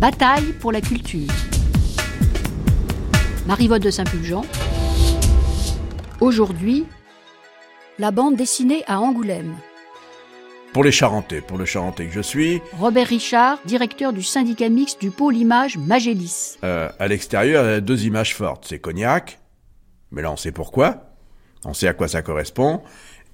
Bataille pour la culture. Marie-Vote de Saint-Pulgent. Aujourd'hui, la bande dessinée à Angoulême. Pour les Charentais, pour le Charentais que je suis. Robert Richard, directeur du syndicat mixte du pôle image Magélis. Euh, à l'extérieur, il y a deux images fortes. C'est Cognac, mais là on sait pourquoi, on sait à quoi ça correspond.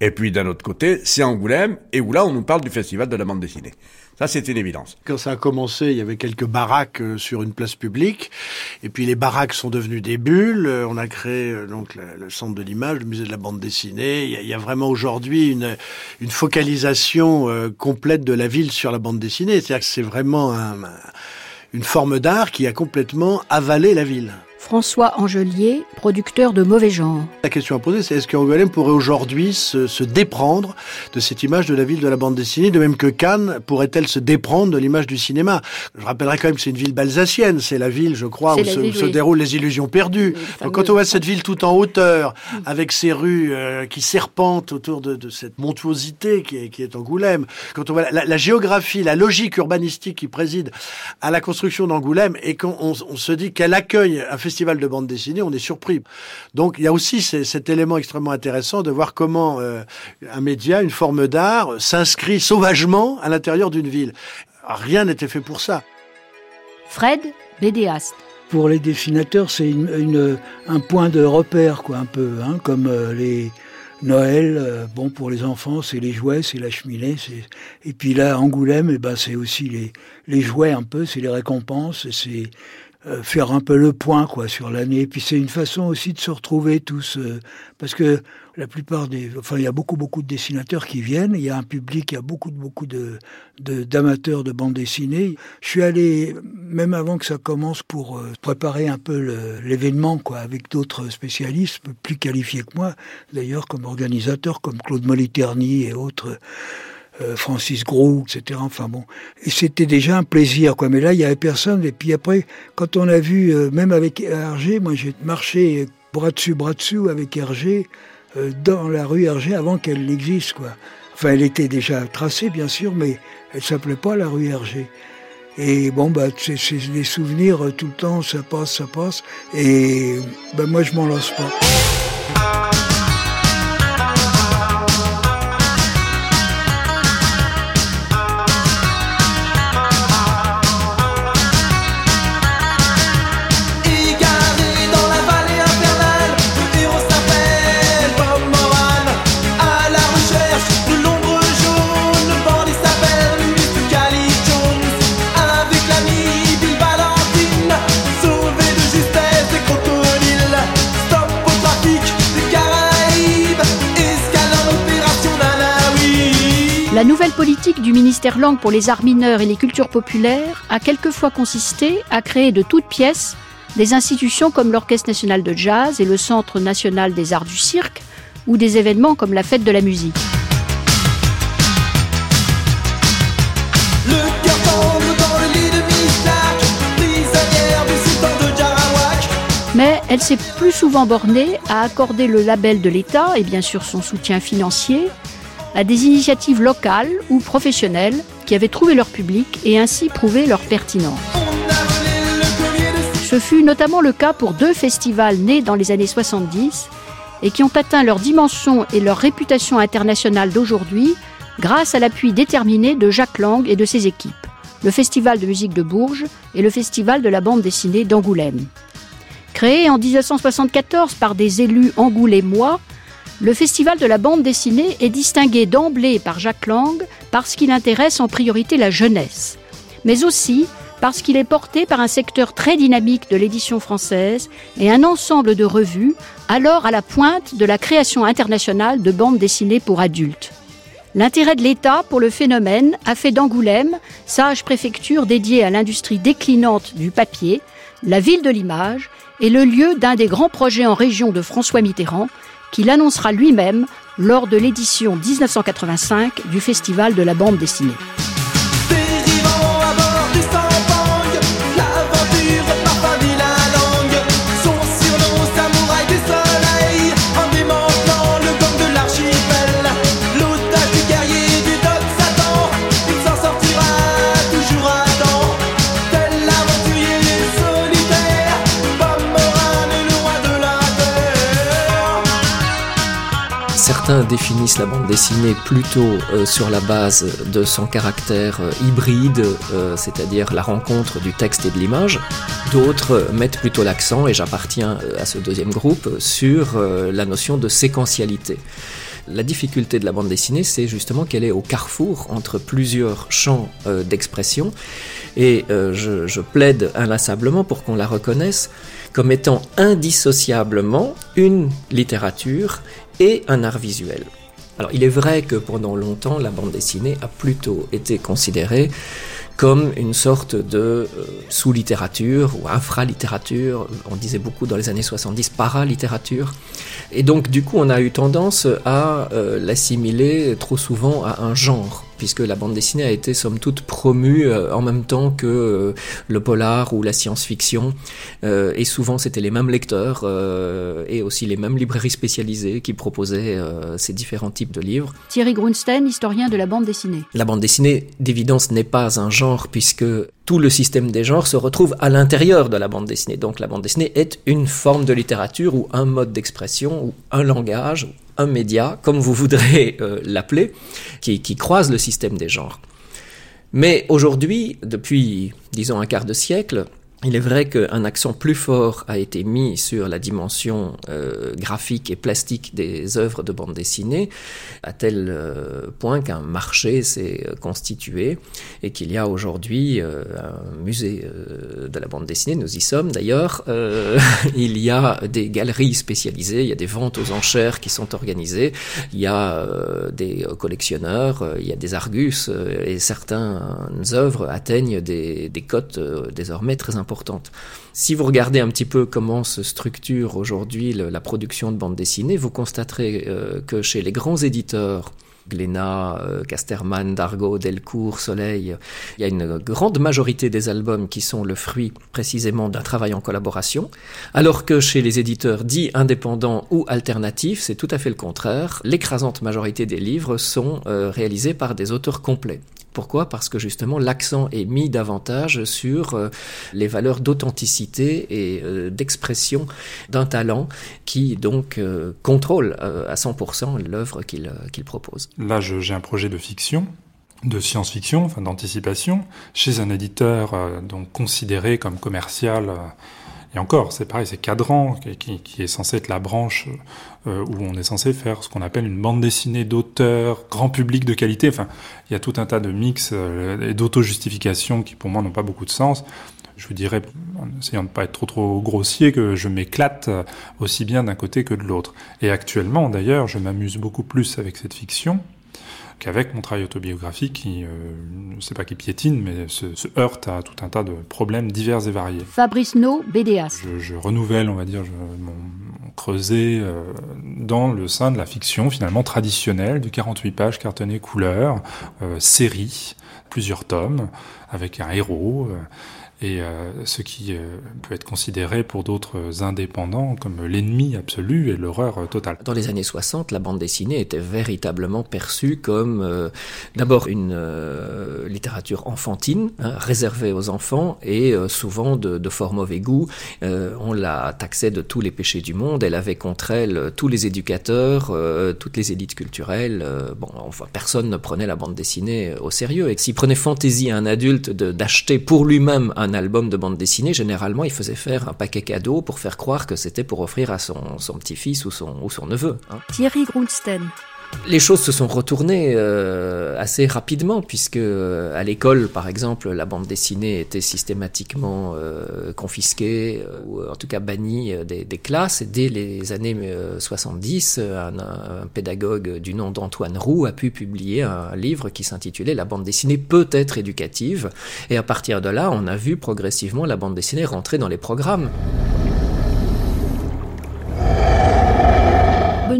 Et puis d'un autre côté, c'est Angoulême, et où là on nous parle du festival de la bande dessinée. Ça, c'est une évidence. Quand ça a commencé, il y avait quelques baraques euh, sur une place publique. Et puis les baraques sont devenues des bulles. Euh, on a créé euh, donc le, centre de l'image, le musée de la bande dessinée. Il y a, vraiment aujourd'hui une, une focalisation complète de la ville sur la bande dessinée. C'est-à-dire que c'est vraiment un, une forme d'art qui a complètement avalé la ville. François Angelier, producteur de mauvais genre. La question à poser, c'est est-ce qu'Angoulême pourrait aujourd'hui se, se, déprendre de cette image de la ville de la bande dessinée, de même que Cannes pourrait-elle se déprendre de l'image du cinéma? Je rappellerai quand même que c'est une ville balsacienne, c'est la ville, je crois, où se, déroulent les illusions perdues. Donc quand on voit cette ville tout en hauteur, avec ses rues euh, qui serpentent autour de, de cette montuosité qui est, qui est, Angoulême, quand on voit la, la, géographie, la logique urbanistique qui préside à la construction d'Angoulême, et qu'on on, on se dit qu'elle accueille un festival festival de bande dessinée, on est surpris. Donc il y a aussi cet élément extrêmement intéressant de voir comment euh, un média, une forme d'art, s'inscrit sauvagement à l'intérieur d'une ville. Rien n'était fait pour ça. Fred, bédéaste. Pour les dessinateurs, c'est une, un point de repère, quoi, un peu, hein, comme euh, les Noël. Euh, bon, pour les enfants, c'est les jouets, c'est la cheminée. Et puis là, Angoulême, eh ben, c'est aussi les, les jouets un peu, c'est les récompenses, c'est euh, faire un peu le point quoi sur l'année. Puis c'est une façon aussi de se retrouver tous, euh, parce que la plupart des, enfin il y a beaucoup beaucoup de dessinateurs qui viennent. Il y a un public, il y a beaucoup beaucoup de d'amateurs de, bande dessinée. Je suis allé même avant que ça commence pour euh, préparer un peu l'événement quoi avec d'autres spécialistes plus qualifiés que moi, d'ailleurs comme organisateurs comme Claude Moliterni et autres. Euh, Francis Gros, etc. Enfin bon, et c'était déjà un plaisir, quoi. Mais là, il y avait personne. Et puis après, quand on a vu, euh, même avec Hergé, moi j'ai marché bras dessus, bras dessous avec Hergé euh, dans la rue Hergé avant qu'elle n'existe, quoi. Enfin, elle était déjà tracée, bien sûr, mais elle s'appelait pas la rue Hergé. Et bon, bah, c'est des souvenirs tout le temps, ça passe, ça passe. Et ben, moi, je m'en lasse pas. La nouvelle politique du ministère langue pour les arts mineurs et les cultures populaires a quelquefois consisté à créer de toutes pièces des institutions comme l'Orchestre national de jazz et le Centre national des arts du cirque, ou des événements comme la fête de la musique. Mais elle s'est plus souvent bornée à accorder le label de l'État et bien sûr son soutien financier à des initiatives locales ou professionnelles qui avaient trouvé leur public et ainsi prouvé leur pertinence. Ce fut notamment le cas pour deux festivals nés dans les années 70 et qui ont atteint leur dimension et leur réputation internationale d'aujourd'hui grâce à l'appui déterminé de Jacques Lang et de ses équipes, le Festival de musique de Bourges et le Festival de la bande dessinée d'Angoulême. Créé en 1974 par des élus angoulémois, le festival de la bande dessinée est distingué d'emblée par Jacques Lang parce qu'il intéresse en priorité la jeunesse, mais aussi parce qu'il est porté par un secteur très dynamique de l'édition française et un ensemble de revues alors à la pointe de la création internationale de bandes dessinées pour adultes. L'intérêt de l'État pour le phénomène a fait d'Angoulême, sage préfecture dédiée à l'industrie déclinante du papier, la ville de l'image et le lieu d'un des grands projets en région de François Mitterrand, qu'il annoncera lui-même lors de l'édition 1985 du Festival de la bande dessinée. Certains définissent la bande dessinée plutôt euh, sur la base de son caractère euh, hybride, c'est-à-dire la rencontre du texte et de l'image. D'autres mettent plutôt l'accent, et j'appartiens à ce deuxième groupe, sur la notion de séquentialité. La difficulté de la bande dessinée, c'est justement qu'elle est au carrefour entre plusieurs champs d'expression, et je plaide inlassablement pour qu'on la reconnaisse comme étant indissociablement une littérature et un art visuel. Alors il est vrai que pendant longtemps la bande dessinée a plutôt été considérée comme une sorte de euh, sous-littérature ou infra-littérature, on disait beaucoup dans les années 70 para-littérature. Et donc du coup on a eu tendance à euh, l'assimiler trop souvent à un genre puisque la bande dessinée a été somme toute promue euh, en même temps que euh, le polar ou la science-fiction, euh, et souvent c'était les mêmes lecteurs et aussi les mêmes librairies spécialisées qui proposaient ces différents types de livres. Thierry Grunstein, historien de la bande dessinée. La bande dessinée, d'évidence, n'est pas un genre puisque tout le système des genres se retrouve à l'intérieur de la bande dessinée. Donc la bande dessinée est une forme de littérature ou un mode d'expression ou un langage un média, comme vous voudrez euh, l'appeler, qui, qui croise le système des genres. Mais aujourd'hui, depuis, disons, un quart de siècle, il est vrai qu'un accent plus fort a été mis sur la dimension euh, graphique et plastique des œuvres de bande dessinée, à tel euh, point qu'un marché s'est euh, constitué et qu'il y a aujourd'hui un musée de la bande dessinée, nous y sommes d'ailleurs, il y a des galeries spécialisées, il y a des ventes aux enchères qui sont organisées, il y a des collectionneurs, il y a des argus et certaines œuvres atteignent des, des cotes désormais très importantes si vous regardez un petit peu comment se structure aujourd'hui la production de bande dessinée, vous constaterez euh, que chez les grands éditeurs, Glénat, euh, Casterman, Dargaud, Delcourt, Soleil. Il y a une grande majorité des albums qui sont le fruit précisément d'un travail en collaboration, alors que chez les éditeurs dits indépendants ou alternatifs, c'est tout à fait le contraire. L'écrasante majorité des livres sont euh, réalisés par des auteurs complets. Pourquoi? Parce que justement l'accent est mis davantage sur euh, les valeurs d'authenticité et euh, d'expression d'un talent qui donc euh, contrôle à 100% l'œuvre qu'il propose. Là, j'ai un projet de fiction de science-fiction, enfin d'anticipation, chez un éditeur donc considéré comme commercial et encore, c'est pareil, c'est Cadran, qui, est censé être la branche euh, où on est censé faire ce qu'on appelle une bande dessinée d'auteur, grand public de qualité. Enfin, il y a tout un tas de mix euh, et d'auto-justifications qui, pour moi, n'ont pas beaucoup de sens. Je vous dirais, en essayant de ne pas être trop trop grossier, que je m'éclate aussi bien d'un côté que de l'autre. Et actuellement, d'ailleurs, je m'amuse beaucoup plus avec cette fiction qu'avec mon travail autobiographique qui, euh, ne sais pas qui piétine, mais se, heurte à tout un tas de problèmes divers et variés. Fabrice No, BDAS. Je, renouvelle, on va dire, mon, creuset euh, dans le sein de la fiction finalement traditionnelle, du 48 pages cartonné couleur, euh, série, plusieurs tomes, avec un héros et euh, ce qui euh, peut être considéré pour d'autres indépendants comme l'ennemi absolu et l'horreur totale. Dans les années 60, la bande dessinée était véritablement perçue comme euh, d'abord une littérature enfantine, hein, réservée aux enfants et souvent de, fort mauvais goût. on la taxait de tous les péchés du monde, elle avait contre elle tous les éducateurs, toutes les élites culturelles. bon, enfin, personne ne prenait la bande dessinée au sérieux. Et s'il prenait fantaisie à un adulte d'acheter pour lui-même un album de bande dessinée, généralement, il faisait faire un paquet cadeau pour faire croire que c'était pour offrir à son, petit-fils ou son, ou son neveu. Hein. Thierry Grunstein. Les choses se sont retournées euh, assez rapidement puisque euh, à l'école, par exemple, la bande dessinée était systématiquement euh, confisquée ou en tout cas bannie des, classes. Et dès les années 70, un, un, pédagogue du nom d'Antoine Roux a pu publier un livre qui s'intitulait La bande dessinée peut être éducative. Et à partir de là, on a vu progressivement la bande dessinée rentrer dans les programmes.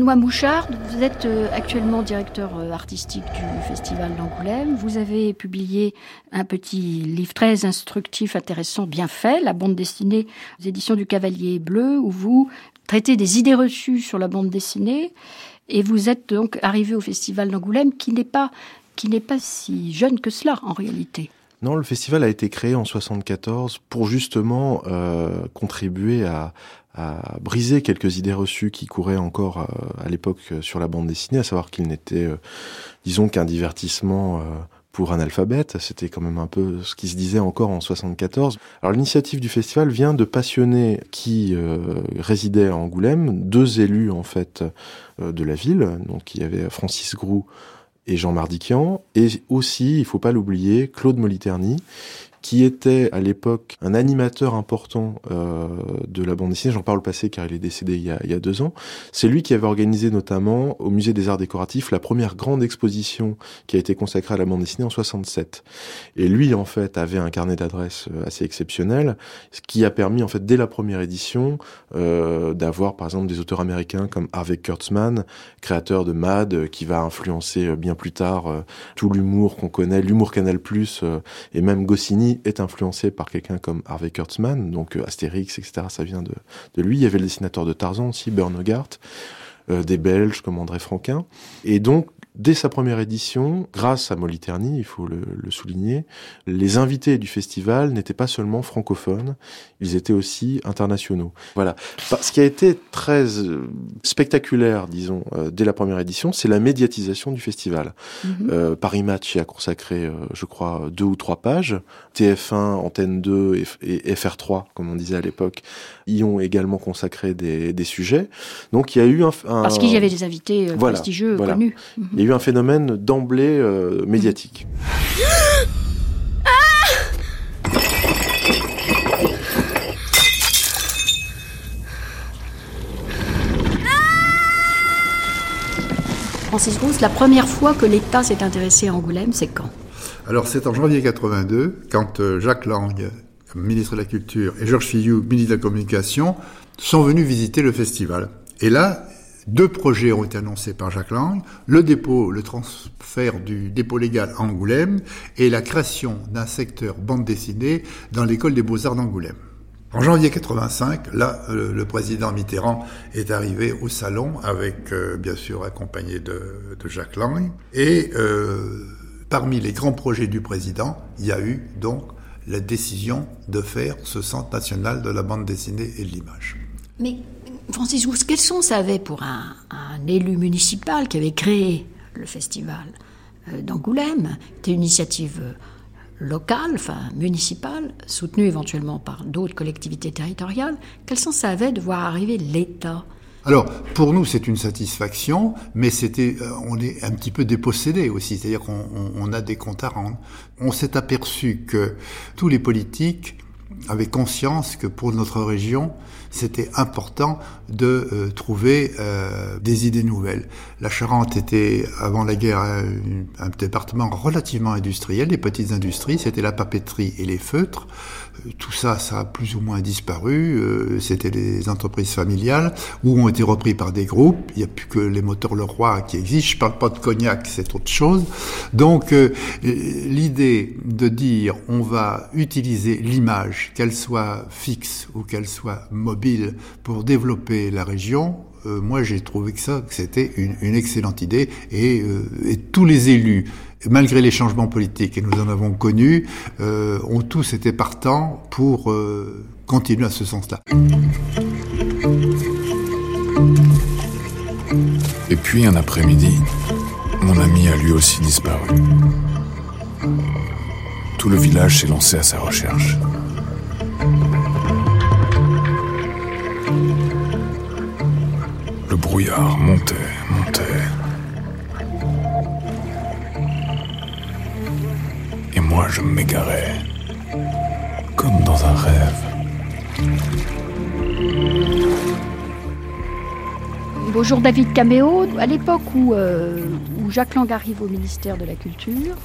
Benoît Mouchard, vous êtes euh, actuellement directeur euh, artistique du Festival d'Angoulême. Vous avez publié un petit livre très instructif, intéressant, bien fait, La bande dessinée aux éditions du Cavalier Bleu, où vous traitez des idées reçues sur la bande dessinée. Et vous êtes donc arrivé au Festival d'Angoulême, qui n'est pas, qui n'est pas si jeune que cela en réalité. Non, le festival a été créé en 74 pour justement euh, contribuer à, a brisé quelques idées reçues qui couraient encore à l'époque sur la bande dessinée, à savoir qu'il n'était, disons, qu'un divertissement pour un alphabète. C'était quand même un peu ce qui se disait encore en 74. Alors l'initiative du festival vient de passionnés qui euh, résidaient à Angoulême, deux élus en fait euh, de la ville. Donc il y avait Francis Groux et Jean Mardiquian, et aussi, il faut pas l'oublier, Claude Moliterni, qui était à l'époque un animateur important euh, de la bande dessinée. J'en parle au passé car il est décédé il y a, il y a deux ans. C'est lui qui avait organisé notamment au Musée des Arts Décoratifs la première grande exposition qui a été consacrée à la bande dessinée en 67. Et lui, en fait, avait un carnet d'adresses euh, assez exceptionnel, ce qui a permis, en fait, dès la première édition, euh, d'avoir, par exemple, des auteurs américains comme Harvey Kurtzman, créateur de Mad, euh, qui va influencer euh, bien plus tard tout l'humour qu'on connaît, l'humour Canal+, et même Goscinny est influencé par quelqu'un comme Harvey Kurtzman, donc euh, Astérix, etc. Ça vient de, de, lui. Il y avait le dessinateur de Tarzan aussi, euh, des Belges comme André Franquin. Et donc, Dès sa première édition, grâce à Moliterni, il faut le, le souligner, les invités du festival n'étaient pas seulement francophones, ils étaient aussi internationaux. Voilà. Ce qui a été très euh, spectaculaire, disons, euh, dès la première édition, c'est la médiatisation du festival. Mm -hmm. euh, Paris Match y a consacré, euh, je crois, deux ou trois pages. TF1, Antenne 2 et, et FR3, comme on disait à l'époque, y ont également consacré des, des, sujets. Donc il y a eu un... un... Parce qu'il y avait des invités euh, voilà, prestigieux, voilà. connus. Il y a eu un phénomène d'emblée euh, médiatique. Francis Rousse, la première fois que l'État s'est intéressé à Angoulême, c'est quand? Alors c'est en janvier 82, quand euh, Jacques Lang, ministre de la Culture, et Georges Fillou, ministre de la Communication, sont venus visiter le festival. Et là, deux projets ont été annoncés par Jacques Lang, le dépôt, le transfert du dépôt légal à Angoulême et la création d'un secteur bande dessinée dans l'école des beaux-arts d'Angoulême. En janvier 85, là, euh, le président Mitterrand est arrivé au salon avec, euh, bien sûr, accompagné de, Jacques Lang. Et euh, parmi les grands projets du président, il y a eu donc la décision de faire ce centre national de la bande dessinée et de l'image. Francis Gousse, quel sens ça avait pour un, élu municipal qui avait créé le festival euh, d'Angoulême C'était une initiative locale, enfin municipale, soutenue éventuellement par d'autres collectivités territoriales. Quel sens ça avait de voir arriver l'État? Alors, pour nous, c'est une satisfaction, mais c'était, euh, on est un petit peu dépossédé aussi, c'est-à-dire qu'on on, on a des comptes à rendre. On s'est aperçu que tous les politiques avaient conscience que pour notre région, c'était important de euh, trouver euh, des idées nouvelles. La Charente était, avant la guerre, un, un département relativement industriel, des petites industries, c'était la papeterie et les feutres. Euh, tout ça, ça a plus ou moins disparu. Euh, c'était des entreprises familiales ou ont été repris par des groupes. Il n'y a plus que les moteurs Leroy qui existent. Je parle pas de cognac, c'est autre chose. Donc, euh, l'idée de dire on va utiliser l'image, qu'elle soit fixe ou qu'elle soit mobile, pour développer la région, moi j'ai trouvé que ça, que c'était une, une, excellente idée et, euh, et, tous les élus, malgré les changements politiques, et nous en avons connu, euh, ont tous été partants pour continuer à ce sens-là. Et puis un après-midi, mon ami a lui aussi disparu. Tout le village s'est lancé à sa recherche. Le brouillard montait, montait. Moi, je m'égarais, comme dans un rêve. Bonjour David Caméo. À l'époque où, euh, où Jacques Lang arrive au ministère de la Culture,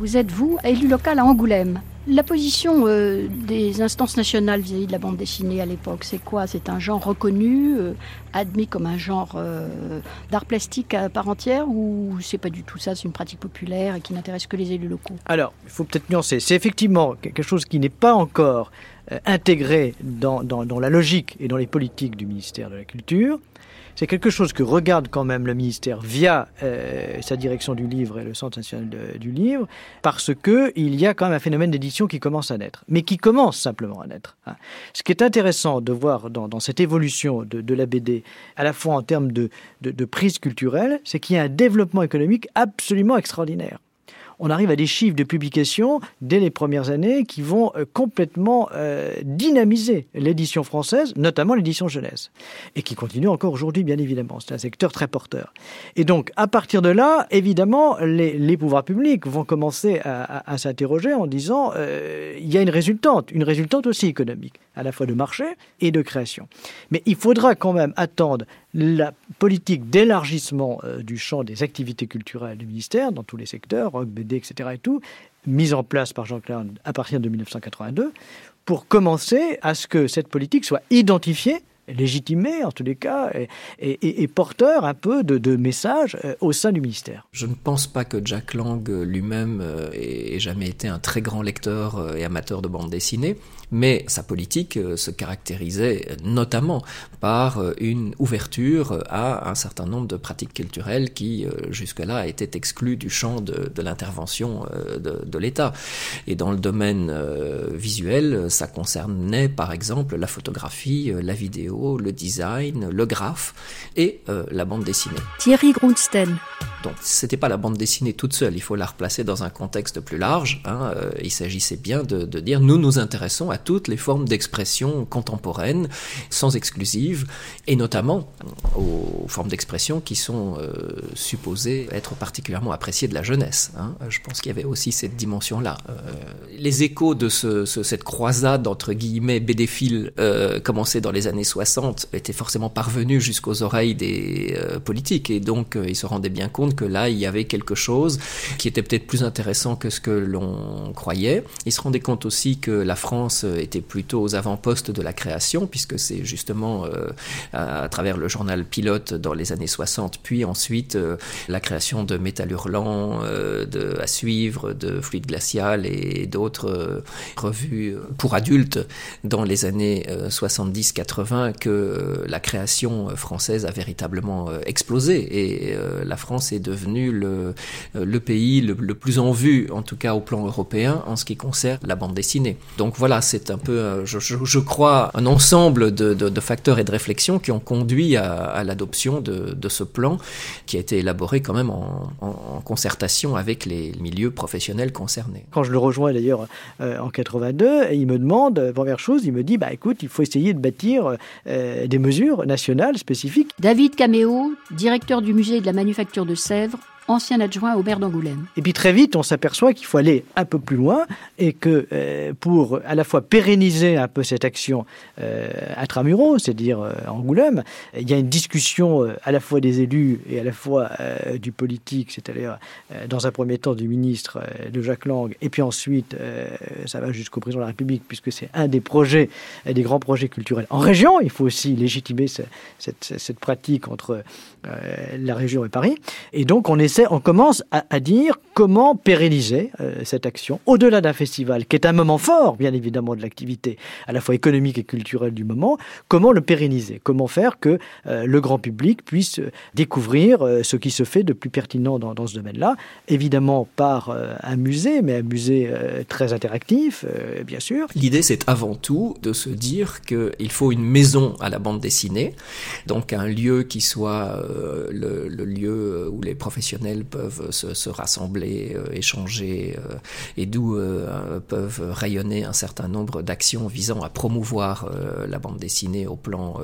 vous êtes, vous, élu local à Angoulême. La position euh, des instances nationales vis-à-vis -vis de la bande dessinée à l'époque, c'est quoi? C'est un genre reconnu, euh, admis comme un genre euh, d'art plastique à part entière, ou c'est pas du tout ça? C'est une pratique populaire et qui n'intéresse que les élus locaux? Alors, il faut peut-être nuancer. C'est effectivement quelque chose qui n'est pas encore intégré dans, la logique et dans les politiques du ministère de la Culture c'est quelque chose que regarde quand même le ministère via euh, sa direction du livre et le Centre national du livre, parce que il y a quand même un phénomène d'édition qui commence à naître, mais qui commence simplement à naître. Hein. Ce qui est intéressant de voir dans, cette évolution de, la BD, à la fois en termes de, de prise culturelle, c'est qu'il y a un développement économique absolument extraordinaire on arrive à des chiffres de publication dès les premières années qui vont euh, complètement euh, dynamiser l'édition française, notamment l'édition jeunesse, et qui continue encore aujourd'hui, bien évidemment. C'est un secteur très porteur. Et donc, à partir de là, évidemment, les, pouvoirs publics vont commencer à, s'interroger en disant euh, il y a une résultante, une résultante aussi économique, à la fois de marché et de création. Mais il faudra quand même attendre la politique d'élargissement euh, du champ des activités culturelles du ministère dans tous les secteurs, rock, BD, etc. et tout, mise en place par Jean-Claude à partir de 1982, pour commencer à ce que cette politique soit identifiée légitimé en tous les cas et, porteur un peu de, messages euh, au sein du ministère. Je ne pense pas que Jack Lang euh, lui-même ait jamais été un très grand lecteur et amateur de bande dessinée, mais sa politique se caractérisait notamment par une ouverture à un certain nombre de pratiques culturelles qui jusque-là étaient exclues du champ de, l'intervention de, de l'État. Et dans le domaine visuel, ça concernait par exemple la photographie, la vidéo, le design, le graphe et euh, la bande dessinée. Thierry Grundsten. Donc c'était pas la bande dessinée toute seule, il faut la replacer dans un contexte plus large. Hein. Euh, il s'agissait bien de, dire nous nous intéressons à toutes les formes d'expression contemporaines, sans exclusive, et notamment aux formes d'expression qui sont euh, supposées être particulièrement appréciées de la jeunesse. Hein. Je pense qu'il y avait aussi cette dimension-là. les échos de cette croisade entre guillemets bédéphile commencée dans les années 60 était forcément parvenu jusqu'aux oreilles des euh, politiques et donc euh, ils se rendaient bien compte que là il y avait quelque chose qui était peut-être plus intéressant que ce que l'on croyait. Ils se rendaient compte aussi que la France était plutôt aux avant-postes de la création puisque c'est justement euh, à, travers le journal Pilote dans les années 60 puis ensuite la création de Métal Hurlant, de à suivre, de Fluide Glacial et d'autres revues pour adultes dans les années 70-80 que euh, la création euh, française a véritablement euh, explosé et la France est devenue le, le pays le, plus en vue, en tout cas au plan européen, en ce qui concerne la bande dessinée. Donc voilà, c'est un peu, je, je, crois, un ensemble de, de, facteurs et de réflexions qui ont conduit à, l'adoption de, de, ce plan qui a été élaboré quand même en, en, concertation avec les milieux professionnels concernés. Quand je le rejoins d'ailleurs en 82, il me demande, première chose, il me dit, bah écoute, il faut essayer de bâtir euh, des mesures nationales spécifiques. David Caméo, directeur du musée de la manufacture de Sèvres, ancien adjoint au maire d'Angoulême. Et puis très vite, on s'aperçoit qu'il faut aller un peu plus loin et que euh, pour à la fois pérenniser un peu cette action euh, intramuros, c'est-à-dire euh, Angoulême, il y a une discussion euh, à la fois des élus et à la fois du politique, c'est-à-dire dans un premier temps du ministre de Jacques Lang, et puis ensuite ça va jusqu'au président de la République, puisque c'est un des projets, des grands projets culturels en région. Il faut aussi légitimer cette, cette, cette pratique entre la région et Paris. Et donc on essaie on commence à, dire comment pérenniser euh, cette action au-delà d'un festival, qui est un moment fort, bien évidemment, de l'activité, à la fois économique et culturelle du moment. Comment le pérenniser? Comment faire que euh, le grand public puisse euh, découvrir ce qui se fait de plus pertinent dans, ce domaine-là? Évidemment par un musée, mais un musée très interactif, bien sûr. L'idée, c'est avant tout de se dire qu'il faut une maison à la bande dessinée, donc un lieu qui soit le lieu où les professionnels peuvent se, rassembler, euh, échanger, euh, et d'où euh, peuvent rayonner un certain nombre d'actions visant à promouvoir la bande dessinée au plan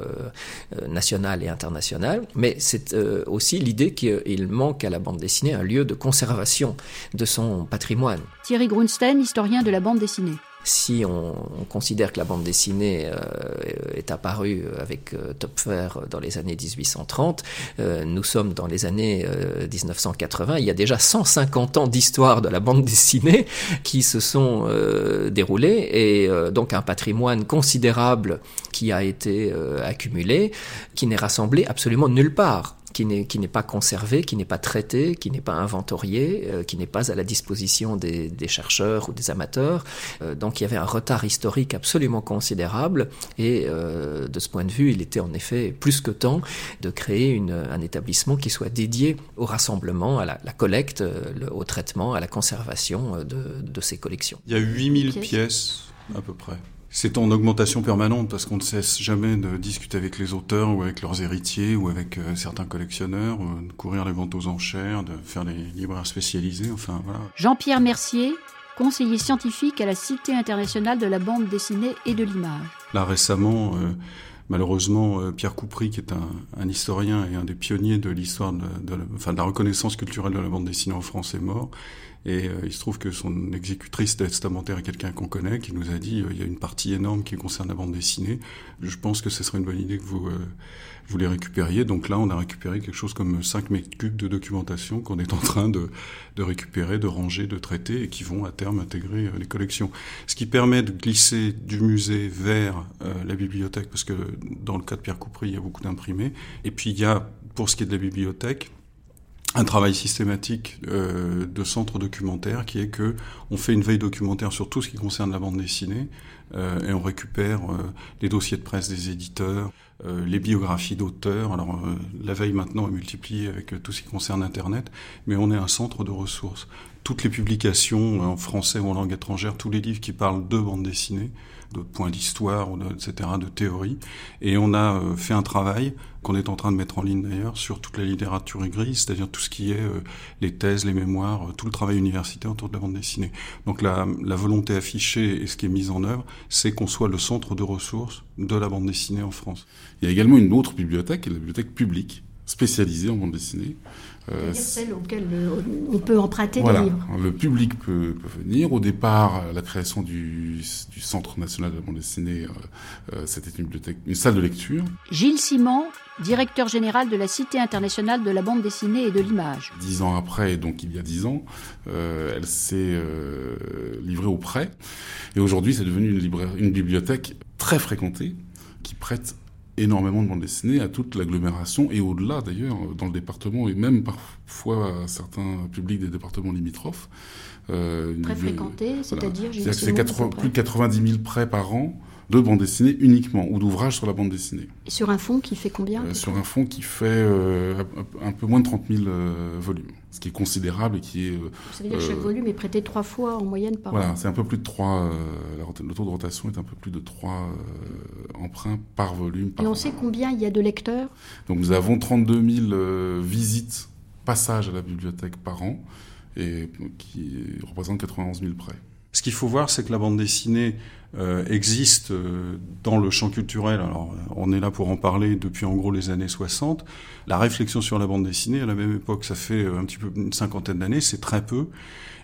national et international. Mais c'est aussi l'idée qu'il manque à la bande dessinée un lieu de conservation de son patrimoine. Thierry Grunstein, historien de la bande dessinée si on, considère que la bande dessinée euh, est apparue avec euh, Topfer dans les années 1830, euh, nous sommes dans les années 1980. Il y a déjà 150 ans d'histoire de la bande dessinée qui se sont déroulés et donc un patrimoine considérable qui a été accumulé, qui n'est rassemblé absolument nulle part qui n'est qui n'est pas conservé, qui n'est pas traité, qui n'est pas inventorié, euh, qui n'est pas à la disposition des, des chercheurs ou des amateurs. Euh, donc il y avait un retard historique absolument considérable et euh, de ce point de vue, il était en effet plus que temps de créer une, un établissement qui soit dédié au rassemblement, à la, la collecte, le, au traitement, à la conservation de, de ces collections. Il y a 8000 pièces à peu près. C'est en augmentation permanente parce qu'on ne cesse jamais de discuter avec les auteurs ou avec leurs héritiers ou avec euh, certains collectionneurs, euh, de courir les ventes aux enchères, de faire les libraires spécialisés, enfin voilà. Jean-Pierre Mercier, conseiller scientifique à la Cité internationale de la bande dessinée et de l'image. Là récemment, euh, malheureusement, Pierre Coupry, qui est un, un, historien et un des pionniers de l'histoire de, de, enfin, de la reconnaissance culturelle de la bande dessinée en France, est mort. Et euh, il se trouve que son exécutrice testamentaire est quelqu'un qu'on connaît, qui nous a dit euh, il y a une partie énorme qui concerne la bande dessinée. Je pense que ce serait une bonne idée que vous euh, vous les récupériez. Donc là, on a récupéré quelque chose comme 5 mètres cubes de documentation qu'on est en train de, de récupérer, de ranger, de traiter et qui vont à terme intégrer les collections. Ce qui permet de glisser du musée vers euh, la bibliothèque, parce que dans le cas de Pierre Coupry, il y a beaucoup d'imprimés. Et puis il y a, pour ce qui est de la bibliothèque, un travail systématique euh, de centre documentaire qui est que on fait une veille documentaire sur tout ce qui concerne la bande dessinée euh, et on récupère euh, les dossiers de presse des éditeurs, euh, les biographies d'auteurs. Alors euh, la veille maintenant est multipliée avec euh, tout ce qui concerne Internet, mais on est un centre de ressources. Toutes les publications en français ou en langue étrangère, tous les livres qui parlent de bande dessinée, de points d'histoire, etc., de théorie. Et on a euh, fait un travail qu'on est en train de mettre en ligne d'ailleurs sur toute la littérature grise, c'est-à-dire tout ce qui est euh, les thèses, les mémoires, euh, tout le travail universitaire autour de la bande dessinée. Donc la, la volonté affichée et ce qui est mis en œuvre, c'est qu'on soit le centre de ressources de la bande dessinée en France. Il y a également une autre bibliothèque, la bibliothèque publique, spécialisée en bande dessinée, euh, celle auquel le, on peut emprunter voilà, des livres. Le public peut, peut, venir. Au départ, la création du, du, Centre national de la bande dessinée, euh, euh, c'était une bibliothèque, une salle de lecture. Gilles Simon, directeur général de la Cité internationale de la bande dessinée et de l'image. Dix ans après, donc il y a dix ans, elle s'est livrée au prêt. Et aujourd'hui, c'est devenu une, une bibliothèque très fréquentée qui prête énormément de bandes dessinées à toute l'agglomération et au-delà d'ailleurs dans le département et même parfois à certains publics des départements limitrophes. Euh, Très fréquenté, c'est-à-dire plus de 90 000 prêts par an de bande dessinée uniquement, ou d'ouvrages sur la bande dessinée. Et sur un fonds qui fait combien euh, Sur un fonds qui fait euh, un peu moins de 30 000 euh, volumes, ce qui est considérable et qui est... Ça veut dire que chaque volume est prêté trois fois en moyenne par voilà, an Voilà, c'est un peu plus de trois... le taux de rotation est un peu plus de trois emprunts par volume. Par et on an. sait combien il y a de lecteurs? Donc nous avons 32 000 visites, passages à la bibliothèque par an, et qui représente 91 000 prêts. Ce qu'il faut voir, c'est que la bande dessinée euh, existe euh, dans le champ culturel. Alors, on est là pour en parler depuis en gros les années 60. La réflexion sur la bande dessinée, à la même époque, ça fait un petit peu une cinquantaine d'années, c'est très peu.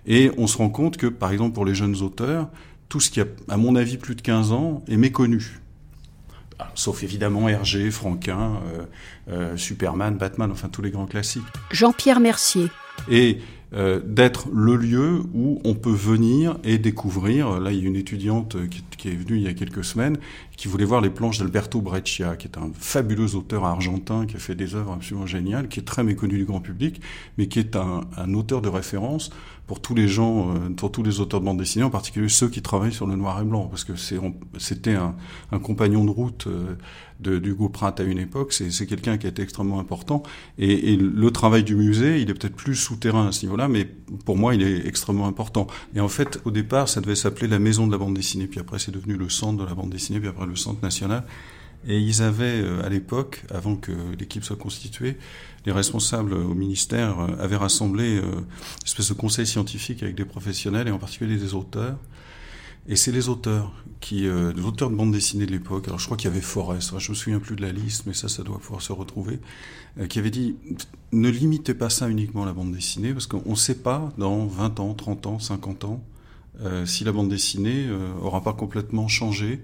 Et on se rend compte que, par exemple, pour les jeunes auteurs, tout ce qui a, à mon avis, plus de 15 ans est méconnu. Alors, sauf évidemment Hergé, Franquin, euh, euh, Superman, Batman, enfin tous les grands classiques. Jean-Pierre Mercier. Et euh, d'être le lieu où on peut venir et découvrir. Là, il y a une étudiante qui, est venue il y a quelques semaines qui voulait voir les planches d'Alberto Breccia, qui est un fabuleux auteur argentin qui a fait des œuvres absolument géniales, qui est très méconnu du grand public, mais qui est un auteur de référence pour tous les gens, euh, pour tous les auteurs de bande dessinée, en particulier ceux qui travaillent sur le noir et blanc, parce que c'était un, un, compagnon de route euh, de, d'Hugo Pratt à une époque. C'est quelqu'un qui a été extrêmement important. Et, et le travail du musée, il est peut-être plus souterrain à ce niveau-là, mais pour moi, il est extrêmement important. Et en fait, au départ, ça devait s'appeler la Maison de la bande dessinée, puis après, c'est devenu le Centre de la bande dessinée, puis après le Centre national. Et ils avaient, à l'époque, avant que l'équipe soit constituée, les responsables au ministère avaient rassemblé une espèce de conseil scientifique avec des professionnels, et en particulier des auteurs. Et c'est les auteurs, qui, euh, les auteurs de bande dessinée de l'époque, alors je crois qu'il y avait Forest, je me souviens plus de la liste, mais ça, ça doit pouvoir se retrouver, euh, qui avait dit, ne limitez pas ça uniquement à la bande dessinée, parce qu'on ne sait pas, dans 20 ans, 30 ans, 50 ans, euh, si la bande dessinée euh, aura pas complètement changé.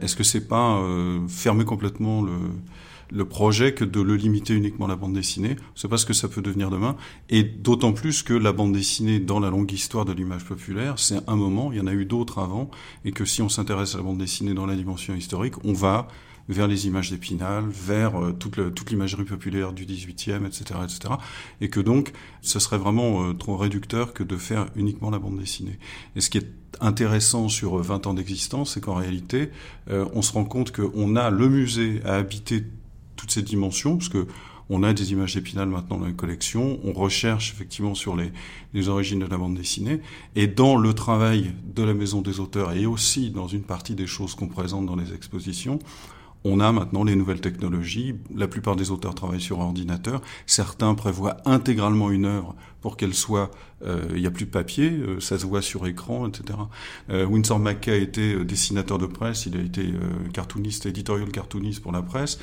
Est-ce que c'est pas euh, fermer complètement le, le projet que de le limiter uniquement à la bande dessinée. C'est pas ce que ça peut devenir demain. Et d'autant plus que la bande dessinée, dans la longue histoire de l'image populaire, c'est un moment, il y en a eu d'autres avant, et que si on s'intéresse à la bande dessinée dans la dimension historique, on va vers les images d'Épinal, vers euh, toute, toute l'imagerie populaire du 18e, etc., etc. Et que donc, ce serait vraiment euh, trop réducteur que de faire uniquement la bande dessinée. Et ce qui est intéressant sur 20 ans d'existence, c'est qu'en réalité, euh, on se rend compte qu'on a le musée à habiter toutes ces dimensions, parce que on a des images d'Épinal maintenant dans les collections, on recherche effectivement sur les, les, origines de la bande dessinée, et dans le travail de la maison des auteurs et aussi dans une partie des choses qu'on présente dans les expositions, on a maintenant les nouvelles technologies. La plupart des auteurs travaillent sur ordinateur. Certains prévoient intégralement une œuvre pour qu'elle soit. Euh, il n'y a plus de papier, euh, ça se voit sur écran, etc. Euh, Winsor McKay a été dessinateur de presse. Il a été cartooniste, editorial cartooniste pour la presse.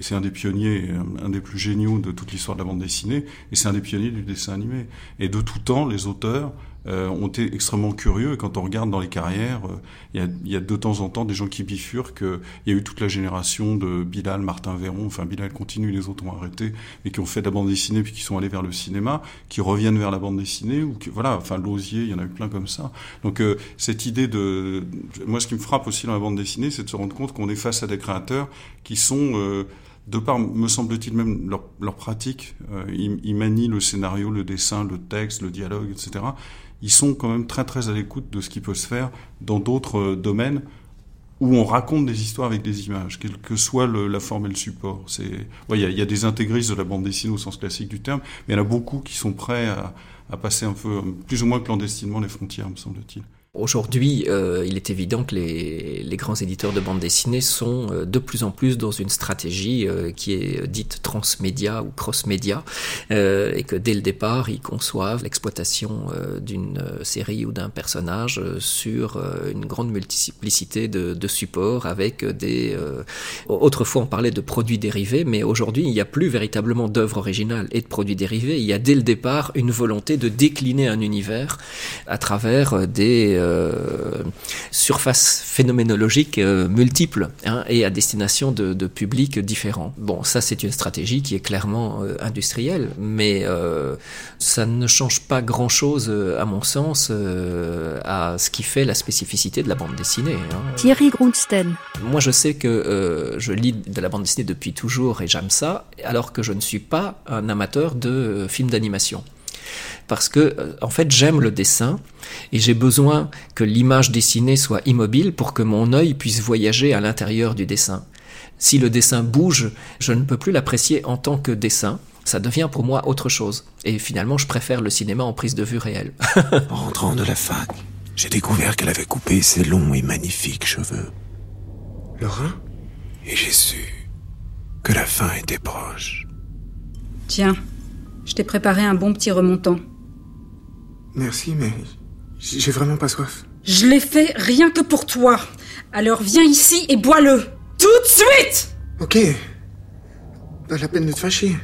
C'est un des pionniers, un des plus géniaux de toute l'histoire de la bande dessinée, et c'est un des pionniers du dessin animé. Et de tout temps, les auteurs euh, ont été extrêmement curieux. Et quand on regarde dans les carrières, euh, il y, a, y, a, de temps en temps des gens qui bifurquent. Il y a eu toute la génération de Bilal, Martin Véron, enfin Bilal continue, les autres ont arrêté, et qui ont fait de la bande dessinée puis qui sont allés vers le cinéma, qui reviennent vers la bande dessinée, ou qui, voilà, enfin l'osier, il y en a eu plein comme ça. Donc euh, cette idée de... Moi ce qui me frappe aussi dans la bande dessinée, c'est de se rendre compte qu'on est face à des créateurs qui sont... Euh, de par, me semble-t-il, même leur, leur pratique, euh, ils, ils, manient le scénario, le dessin, le texte, le dialogue, etc ils sont quand même très très à l'écoute de ce qui peut se faire dans d'autres euh, domaines où on raconte des histoires avec des images, quelle que soit la forme et le support. Il ouais, y, y, a, des intégristes de la bande dessinée au sens classique du terme, mais il y en a beaucoup qui sont prêts à, à passer un peu, plus ou moins clandestinement, les frontières, me semble-t-il. Aujourd'hui, euh, il est évident que les, les, grands éditeurs de bande dessinée sont euh, de plus en plus dans une stratégie euh, qui est dite transmédia ou cross-média, euh, et que dès le départ, ils conçoivent l'exploitation euh, d'une série ou d'un personnage sur une grande multiplicité de, de supports avec des... autrefois, on parlait de produits dérivés, mais aujourd'hui, il n'y a plus véritablement d'œuvres originales et de produits dérivés. Il y a dès le départ une volonté de décliner un univers à travers des euh, surfaces phénoménologiques euh, multiples hein, et à destination de, de, publics différents. Bon, ça c'est une stratégie qui est clairement euh, industrielle, mais euh, ça ne change pas grand-chose, à mon sens, euh, à ce qui fait la spécificité de la bande dessinée. Hein. Thierry Grundsten. Moi je sais que euh, je lis de la bande dessinée depuis toujours et j'aime ça, alors que je ne suis pas un amateur de films d'animation parce que en fait j'aime le dessin et j'ai besoin que l'image dessinée soit immobile pour que mon œil puisse voyager à l'intérieur du dessin. Si le dessin bouge, je ne peux plus l'apprécier en tant que dessin. Ça devient pour moi autre chose. Et finalement, je préfère le cinéma en prise de vue réelle. en rentrant de la fac, j'ai découvert qu'elle avait coupé ses longs et magnifiques cheveux. Laura Et j'ai su que la fin était proche. Tiens, je t'ai préparé un bon petit remontant. Merci, mais j'ai vraiment pas soif. Je l'ai fait rien que pour toi. Alors viens ici et bois-le. Tout de suite Ok. Pas la peine de te fâcher.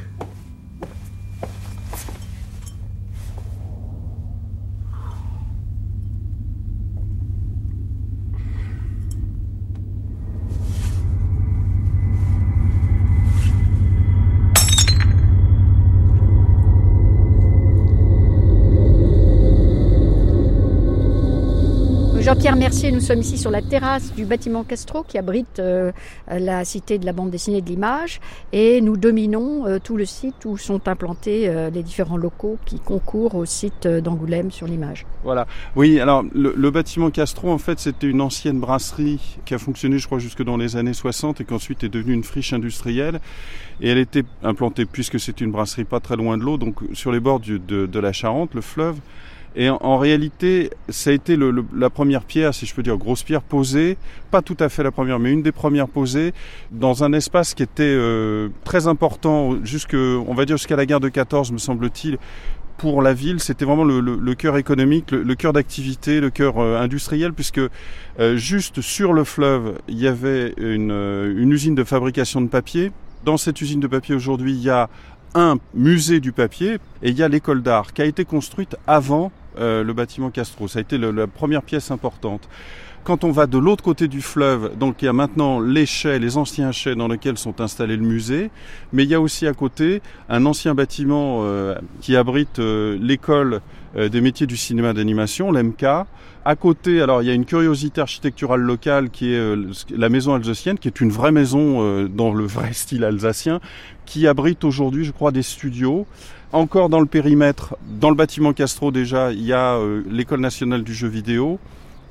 Sommes ici sur la terrasse du bâtiment Castro qui abrite euh, la cité de la bande dessinée de l'image et nous dominons euh, tout le site où sont implantés euh, les différents locaux qui concourent au site d'Angoulême sur l'image. Voilà. Oui, alors le, bâtiment Castro en fait c'était une ancienne brasserie qui a fonctionné je crois jusque dans les années 60 et qui ensuite est devenue une friche industrielle et elle était implantée puisque c'est une brasserie pas très loin de l'eau donc sur les bords de la Charente, le fleuve. Et en, réalité, ça a été le, le, la première pierre, si je peux dire, grosse pierre posée, pas tout à fait la première, mais une des premières posées, dans un espace qui était euh, très important, jusque, on va dire jusqu'à la guerre de 14, me semble-t-il, pour la ville, c'était vraiment le, le, le, cœur économique, le, cœur d'activité, le cœur euh, industriel, puisque euh, juste sur le fleuve, il y avait une, euh, une usine de fabrication de papier. Dans cette usine de papier aujourd'hui, il y a un musée du papier et il y a l'école d'art qui a été construite avant euh, le bâtiment Castro. Ça a été la première pièce importante. Quand on va de l'autre côté du fleuve, donc il y a maintenant les chais, les anciens chais dans lesquels sont installés le musée, mais il y a aussi à côté un ancien bâtiment euh, qui abrite euh, l'école des métiers du cinéma d'animation, l'MK. À côté, alors il y a une curiosité architecturale locale qui est la maison alsacienne, qui est une vraie maison dans le vrai style alsacien, qui abrite aujourd'hui, je crois, des studios. Encore dans le périmètre, dans le bâtiment Castro déjà, il y a euh, l'école nationale du jeu vidéo.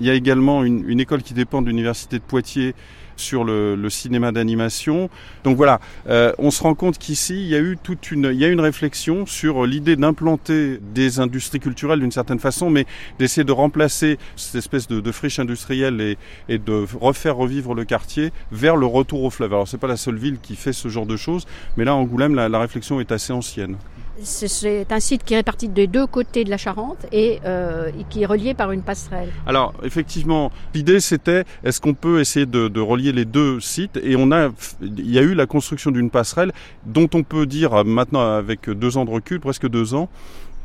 Il y a également une, une école qui dépend de l'université de Poitiers sur le, le cinéma d'animation. Donc voilà, euh, on se rend compte qu'ici, il y a eu toute une, il y a une réflexion sur l'idée d'implanter des industries culturelles d'une certaine façon, mais d'essayer de remplacer cette espèce de, de friche industrielle et, et, de refaire revivre le quartier vers le retour au fleuve. Alors c'est pas la seule ville qui fait ce genre de choses, mais là, Angoulême, la, la réflexion est assez ancienne. C'est un site qui est réparti des deux côtés de la Charente et, euh, et qui est relié par une passerelle. Alors effectivement, l'idée c'était est-ce qu'on peut essayer de, de, relier les deux sites? Et on a, il y a eu la construction d'une passerelle dont on peut dire maintenant avec deux ans de recul, presque deux ans,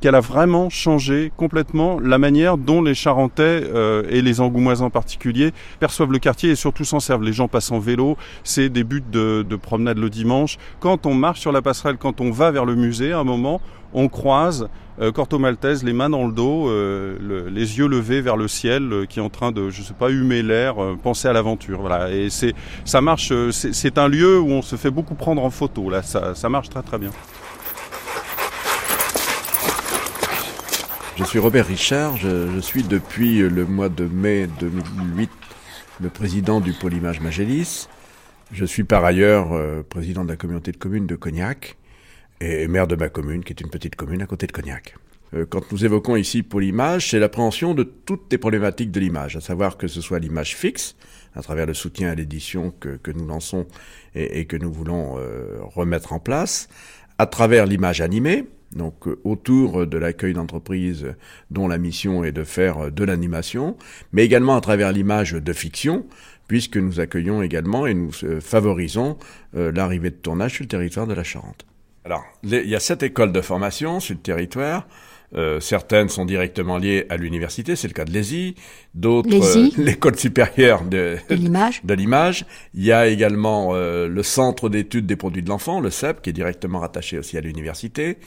qu'elle a vraiment changé complètement la manière dont les Charentais euh, et les Angoumoisins en particulier perçoivent le quartier et surtout s'en servent. Les gens passent en vélo, c'est des buts de, de, promenade le dimanche. Quand on marche sur la passerelle, quand on va vers le musée, à un moment, on croise euh, Corto Maltese, les mains dans le dos, euh, le, les yeux levés vers le ciel, euh, qui est en train de, je sais pas, humer l'air, euh, penser à l'aventure. Voilà. Et c'est, ça marche. euh, C'est un lieu où on se fait beaucoup prendre en photo. Là, ça, ça marche très très bien. Je suis Robert Richard, je, je, suis depuis le mois de mai 2008 le président du pôle image Magélis. Je suis par ailleurs euh, président de la communauté de communes de Cognac et maire de ma commune, qui est une petite commune à côté de Cognac. Euh, quand nous évoquons ici pôle image, c'est l'appréhension de toutes les problématiques de l'image, à savoir que ce soit l'image fixe, à travers le soutien à l'édition que, que, nous lançons et, et que nous voulons euh, remettre en place, à travers l'image animée, donc euh, autour de l'accueil d'entreprises dont la mission est de faire de l'animation, mais également à travers l'image de fiction, puisque nous accueillons également et nous euh, favorisons euh, l'arrivée de tournage sur le territoire de la Charente. Alors, les, il y a sept écoles de formation sur le territoire. Euh, certaines sont directement liées à l'université, c'est le cas de l'ESI. D'autres, euh, l'école supérieure de, de l'image. Il y a également euh, le centre d'études des produits de l'enfant, le CEP, qui est directement rattaché aussi à l'université.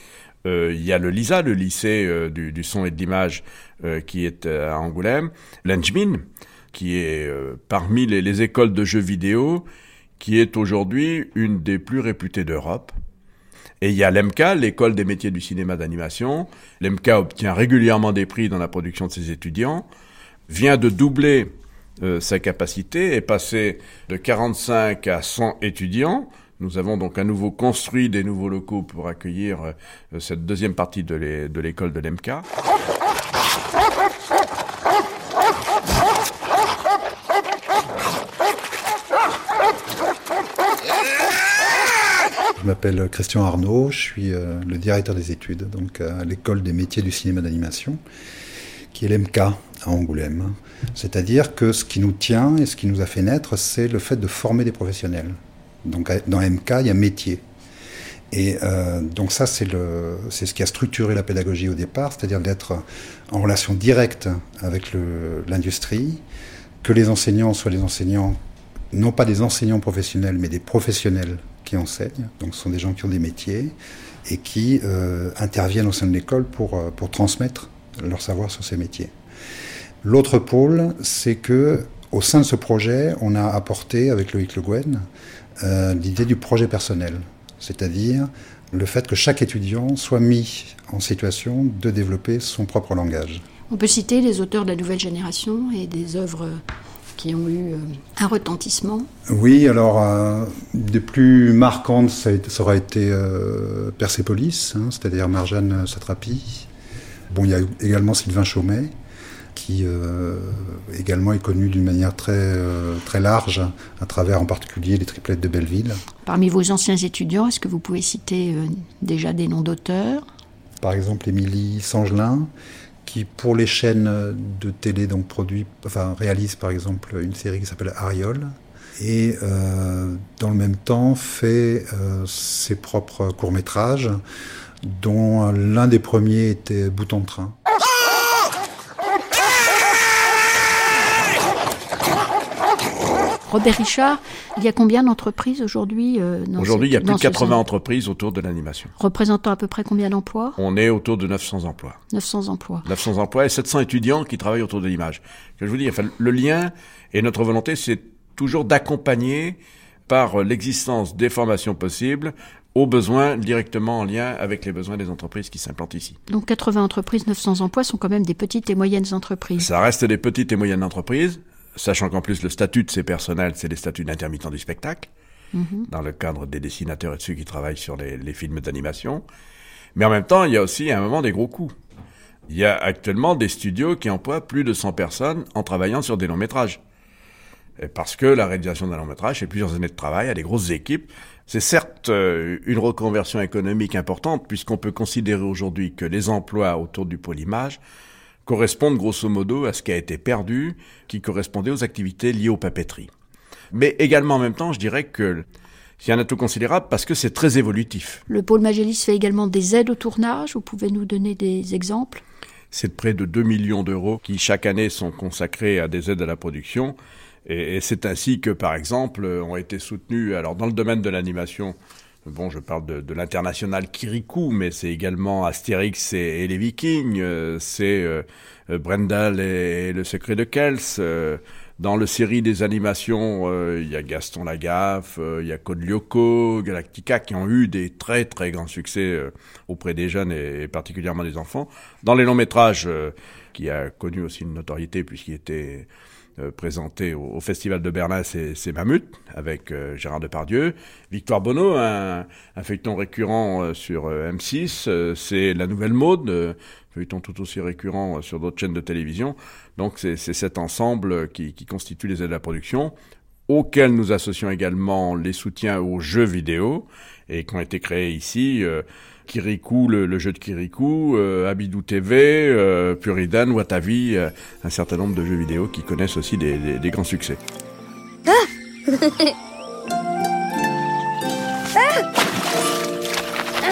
Euh, il y a le LISA, le lycée euh, du, du, son et de l'image, euh, qui est à Angoulême. L'Enjmin, qui est parmi les, les écoles de jeux vidéo, qui est aujourd'hui une des plus réputées d'Europe. Et il y a l'EMCA, l'école des métiers du cinéma d'animation. L'EMCA obtient régulièrement des prix dans la production de ses étudiants, vient de doubler euh, sa capacité et passer de 45 à 100 étudiants. Nous avons donc à nouveau construit des nouveaux locaux pour accueillir euh, cette deuxième partie de l'école de l'EMCA. Je m'appelle Christian Arnaud, je suis euh, le directeur des études donc à l'école des métiers du cinéma d'animation, qui est l'MK à Angoulême. C'est-à-dire que ce qui nous tient et ce qui nous a fait naître, c'est le fait de former des professionnels. Donc dans MK, il y a métier. Et euh, donc ça, c'est ce qui a structuré la pédagogie au départ, c'est-à-dire d'être en relation directe avec l'industrie, que les enseignants soient des enseignants, non pas des enseignants professionnels, mais des professionnels qui enseignent. Donc ce sont des gens qui ont des métiers et qui euh, interviennent au sein de l'école pour, euh, pour transmettre leur savoir sur ces métiers. L'autre pôle, c'est que au sein de ce projet, on a apporté avec Loïc Le Guen euh, l'idée du projet personnel, c'est-à-dire le fait que chaque étudiant soit mis en situation de développer son propre langage. On peut citer les auteurs de la nouvelle génération et des œuvres qui ont eu euh, un retentissement Oui, alors, euh, des plus marquantes, ça, ça aura été euh, Persépolis, hein, c'est-à-dire Marjane Satrapi. Bon, il y a également Sylvain Chaumet, qui euh, également est connu d'une manière très, euh, très large, à travers en particulier les triplettes de Belleville. Parmi vos anciens étudiants, est-ce que vous pouvez citer euh, déjà des noms d'auteurs? Par exemple, Émilie Sangelin, qui pour les chaînes de télé donc produit, enfin réalise par exemple une série qui s'appelle Ariol et euh, dans le même temps fait ses propres courts métrages dont l'un des premiers était Bouton de train. Robert Richard, il y a combien d'entreprises aujourd'hui euh, Aujourd'hui, il y a plus de ce 80 centre entreprises autour de l'animation. Représentant à peu près combien d'emplois? On est autour de 900 emplois. 900 emplois. 900 emplois et 700 étudiants qui travaillent autour de l'image. Que je vous dis, enfin, le lien et notre volonté, c'est toujours d'accompagner par l'existence des formations possibles aux besoins directement en lien avec les besoins des entreprises qui s'implantent ici. Donc 80 entreprises, 900 emplois sont quand même des petites et moyennes entreprises. Ça reste des petites et moyennes entreprises, sachant qu'en plus le statut de ces personnels, c'est les statuts d'intermittents du spectacle, Mhm. dans le cadre des dessinateurs et de ceux qui travaillent sur les, les films d'animation. Mais en même temps, il y a aussi à un moment des gros coûts. Il y a actuellement des studios qui emploient plus de 100 personnes en travaillant sur des longs métrages. Et parce que la réalisation d'un long métrage, c'est plusieurs années de travail à des grosses équipes. C'est certes euh, une reconversion économique importante, puisqu'on peut considérer aujourd'hui que les emplois autour du pôle image correspondent grosso modo à ce qui a été perdu, qui correspondait aux activités liées aux papeteries. Mais également en même temps, je dirais que c'est un atout considérable parce que c'est très évolutif. Le pôle Magélis fait également des aides au tournage. Vous pouvez nous donner des exemples? C'est près de 2 millions d'euros qui chaque année sont consacrés à des aides à la production. Et, c'est ainsi que, par exemple, ont été soutenus, alors dans le domaine de l'animation, bon, je parle de, de l'international Kirikou, mais c'est également Astérix et, et les Vikings, euh, c'est euh, euh, Brendel et, et le secret de Kels. euh, dans le série des animations, euh, il y a Gaston Lagaffe, euh, il y a Code Lyoko, Galactica, qui ont eu des très très grands succès auprès des jeunes et, et particulièrement des enfants. Dans les longs métrages, qui a connu aussi une notoriété puisqu'il était présenté au, au Festival de Berlin, c'est Mammut, avec euh, Gérard Depardieu. Victoire Bonneau, un, un feuilleton récurrent euh, sur euh, M6, euh, c'est La Nouvelle Mode, euh, feuilleton tout aussi récurrent euh, sur d'autres chaînes de télévision. Donc c'est cet ensemble qui, qui constitue les aides à la production, auxquels nous associons également les soutiens aux jeux vidéo, et qui ont été créés ici. euh, Kirikou, le, le jeu de Kirikou, euh, Abidou TV, euh, Puridan, Watavi, euh, un certain nombre de jeux vidéo qui connaissent aussi des, des- des grands succès.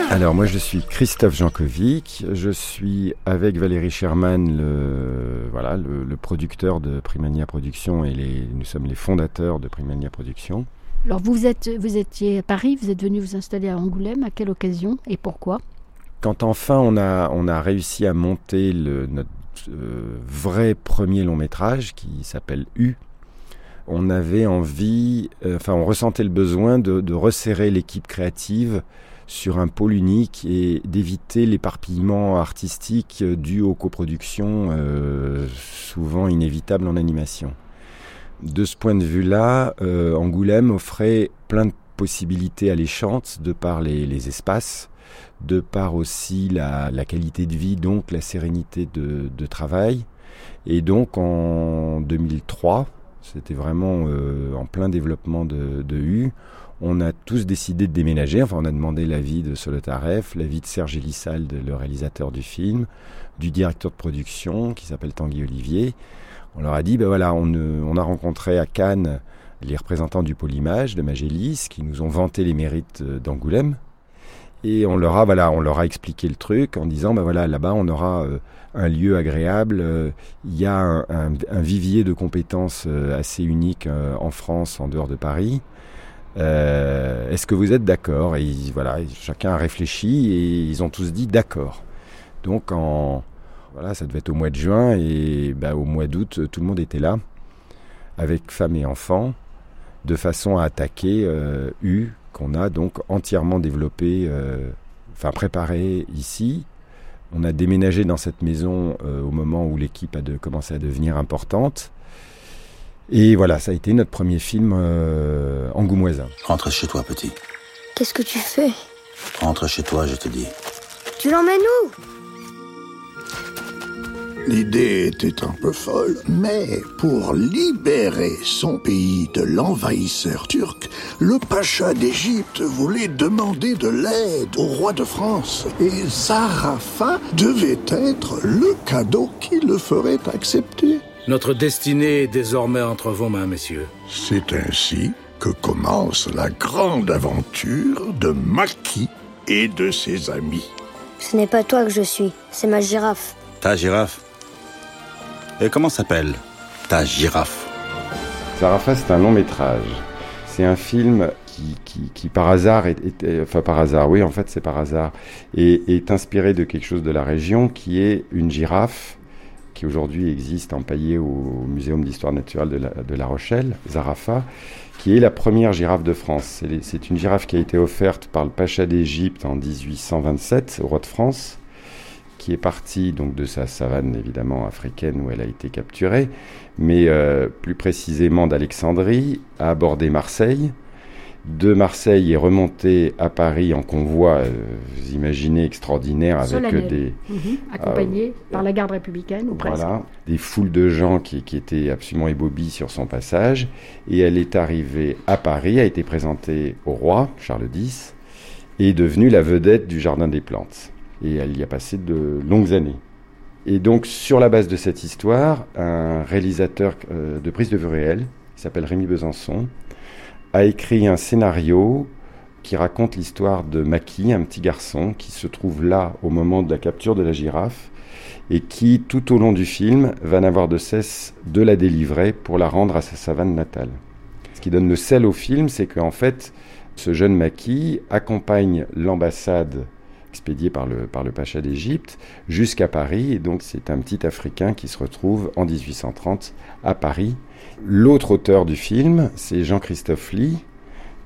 Alors moi je suis Christophe Jankovic, je suis avec Valérie Sherman, le, voilà, le, le producteur de Primania Productions et les, nous sommes les fondateurs de Primania Productions. Alors vous, êtes, étiez à Paris, vous êtes venu vous installer à Angoulême. À quelle occasion et pourquoi? Quand enfin on a, on a réussi à monter le, notre euh, vrai premier long métrage qui s'appelle U, on avait envie, euh, enfin on ressentait le besoin de, resserrer l'équipe créative sur un pôle unique et d'éviter l'éparpillement artistique dû aux coproductions euh, souvent inévitables en animation. De ce point de vue-là, euh, Angoulême offrait plein de possibilités alléchantes de par les, espaces, de par aussi la, qualité de vie, donc la sérénité de, travail. Et donc en 2003, c'était vraiment euh, en plein développement de, de U, on a tous décidé de déménager. Enfin, on a demandé l'avis de Solotareff, l'avis de Serge Elissalde, le réalisateur du film, du directeur de production qui s'appelle Tanguy Olivier. On leur a dit, ben voilà, on, on a rencontré à Cannes les représentants du pôle image de Magélis qui nous ont vanté les mérites euh, d'Angoulême. Et on leur a, voilà, on leur a expliqué le truc en disant, ben voilà, là-bas, on aura euh, un lieu agréable. euh, Il y a un, vivier de compétences assez unique en France, en dehors de Paris. Est-ce que vous êtes d'accord? Et voilà, chacun a réfléchi et ils ont tous dit d'accord. Donc en voilà, ça devait être au mois de juin et bah, au mois d'août, tout le monde était là avec femmes et enfants de façon à attaquer euh, U qu'on a donc entièrement développé, euh, enfin préparé ici. On a déménagé dans cette maison euh, au moment où l'équipe a de, commencé à devenir importante. Et voilà, ça a été notre premier film euh, angoumoisin. Rentre chez toi, petit. Qu'est-ce que tu fais? Rentre chez toi, je te dis. Tu l'emmènes où? L'idée était un peu folle, mais pour libérer son pays de l'envahisseur turc, le pacha d'Égypte voulait demander de l'aide au roi de France. Et Zarafa devait être le cadeau qui le ferait accepter. Notre destinée est désormais entre vos mains, messieurs. C'est ainsi que commence la grande aventure de Maki et de ses amis. Ce n'est pas toi que je suis, c'est ma girafe. Ta girafe. Et comment s'appelle ta girafe Zarafa, c'est un long métrage. C'est un film qui, qui, qui par hasard, est, est- enfin par hasard, oui, en fait c'est par hasard, et est inspiré de quelque chose de la région qui est une girafe qui aujourd'hui existe empaillée au Muséum d'histoire naturelle de la, Rochelle, Zarafa, qui est la première girafe de France. C'est une girafe qui a été offerte par le pacha d'Égypte en 1827 au roi de France, qui est partie donc de sa savane évidemment africaine où elle a été capturée, mais euh, plus précisément d'Alexandrie, a abordé Marseille. De Marseille est remonté à Paris en convoi, euh, vous imaginez, extraordinaire, avec Solennel. des, Mhm, accompagné par la garde républicaine, ou presque. voilà, des foules de gens qui, qui étaient absolument ébobis sur son passage. Et elle est arrivée à Paris, a été présentée au roi, Charles X, et est devenue la vedette du Jardin des Plantes. Et elle y a passé de longues années. Et donc, sur la base de cette histoire, un réalisateur euh, de prise de vue réelle, qui s'appelle Rémi Besançon, a écrit un scénario qui raconte l'histoire de Maki, un petit garçon qui se trouve là au moment de la capture de la girafe et qui, tout au long du film, va n'avoir de cesse de la délivrer pour la rendre à sa savane natale. Ce qui donne le sel au film, c'est qu'en fait, ce jeune Maki accompagne l'ambassade expédiée par le, par le pacha d'Égypte jusqu'à Paris, et donc c'est un petit Africain qui se retrouve en 1830 à Paris. L'autre auteur du film, c'est Jean-Christophe Lee,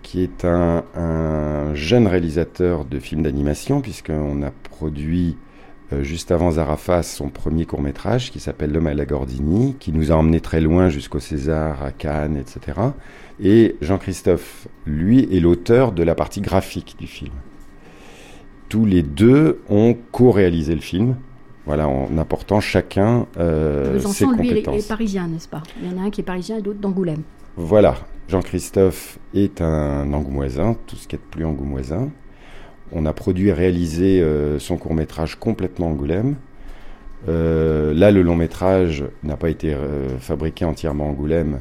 qui est un, un jeune réalisateur de films d'animation, puisqu'on a produit euh, juste avant Zarafas son premier court métrage qui s'appelle L'homme à la Gordini, qui nous a emmené très loin jusqu'au César, à Cannes, etc. Et Jean-Christophe, lui, est l'auteur de la partie graphique du film. Tous les deux ont co-réalisé le film, voilà, en apportant chacun euh, ses Besançon, lui, est- compétences. est parisien, n'est-ce pas? Il y en a un qui est parisien et d'autres d'Angoulême. Voilà, Jean-Christophe est un angoumoisin, tout ce qui est de plus angoumoisin. On a produit et réalisé euh, son court-métrage complètement Angoulême. Euh, là, le long-métrage n'a pas été euh, fabriqué entièrement Angoulême,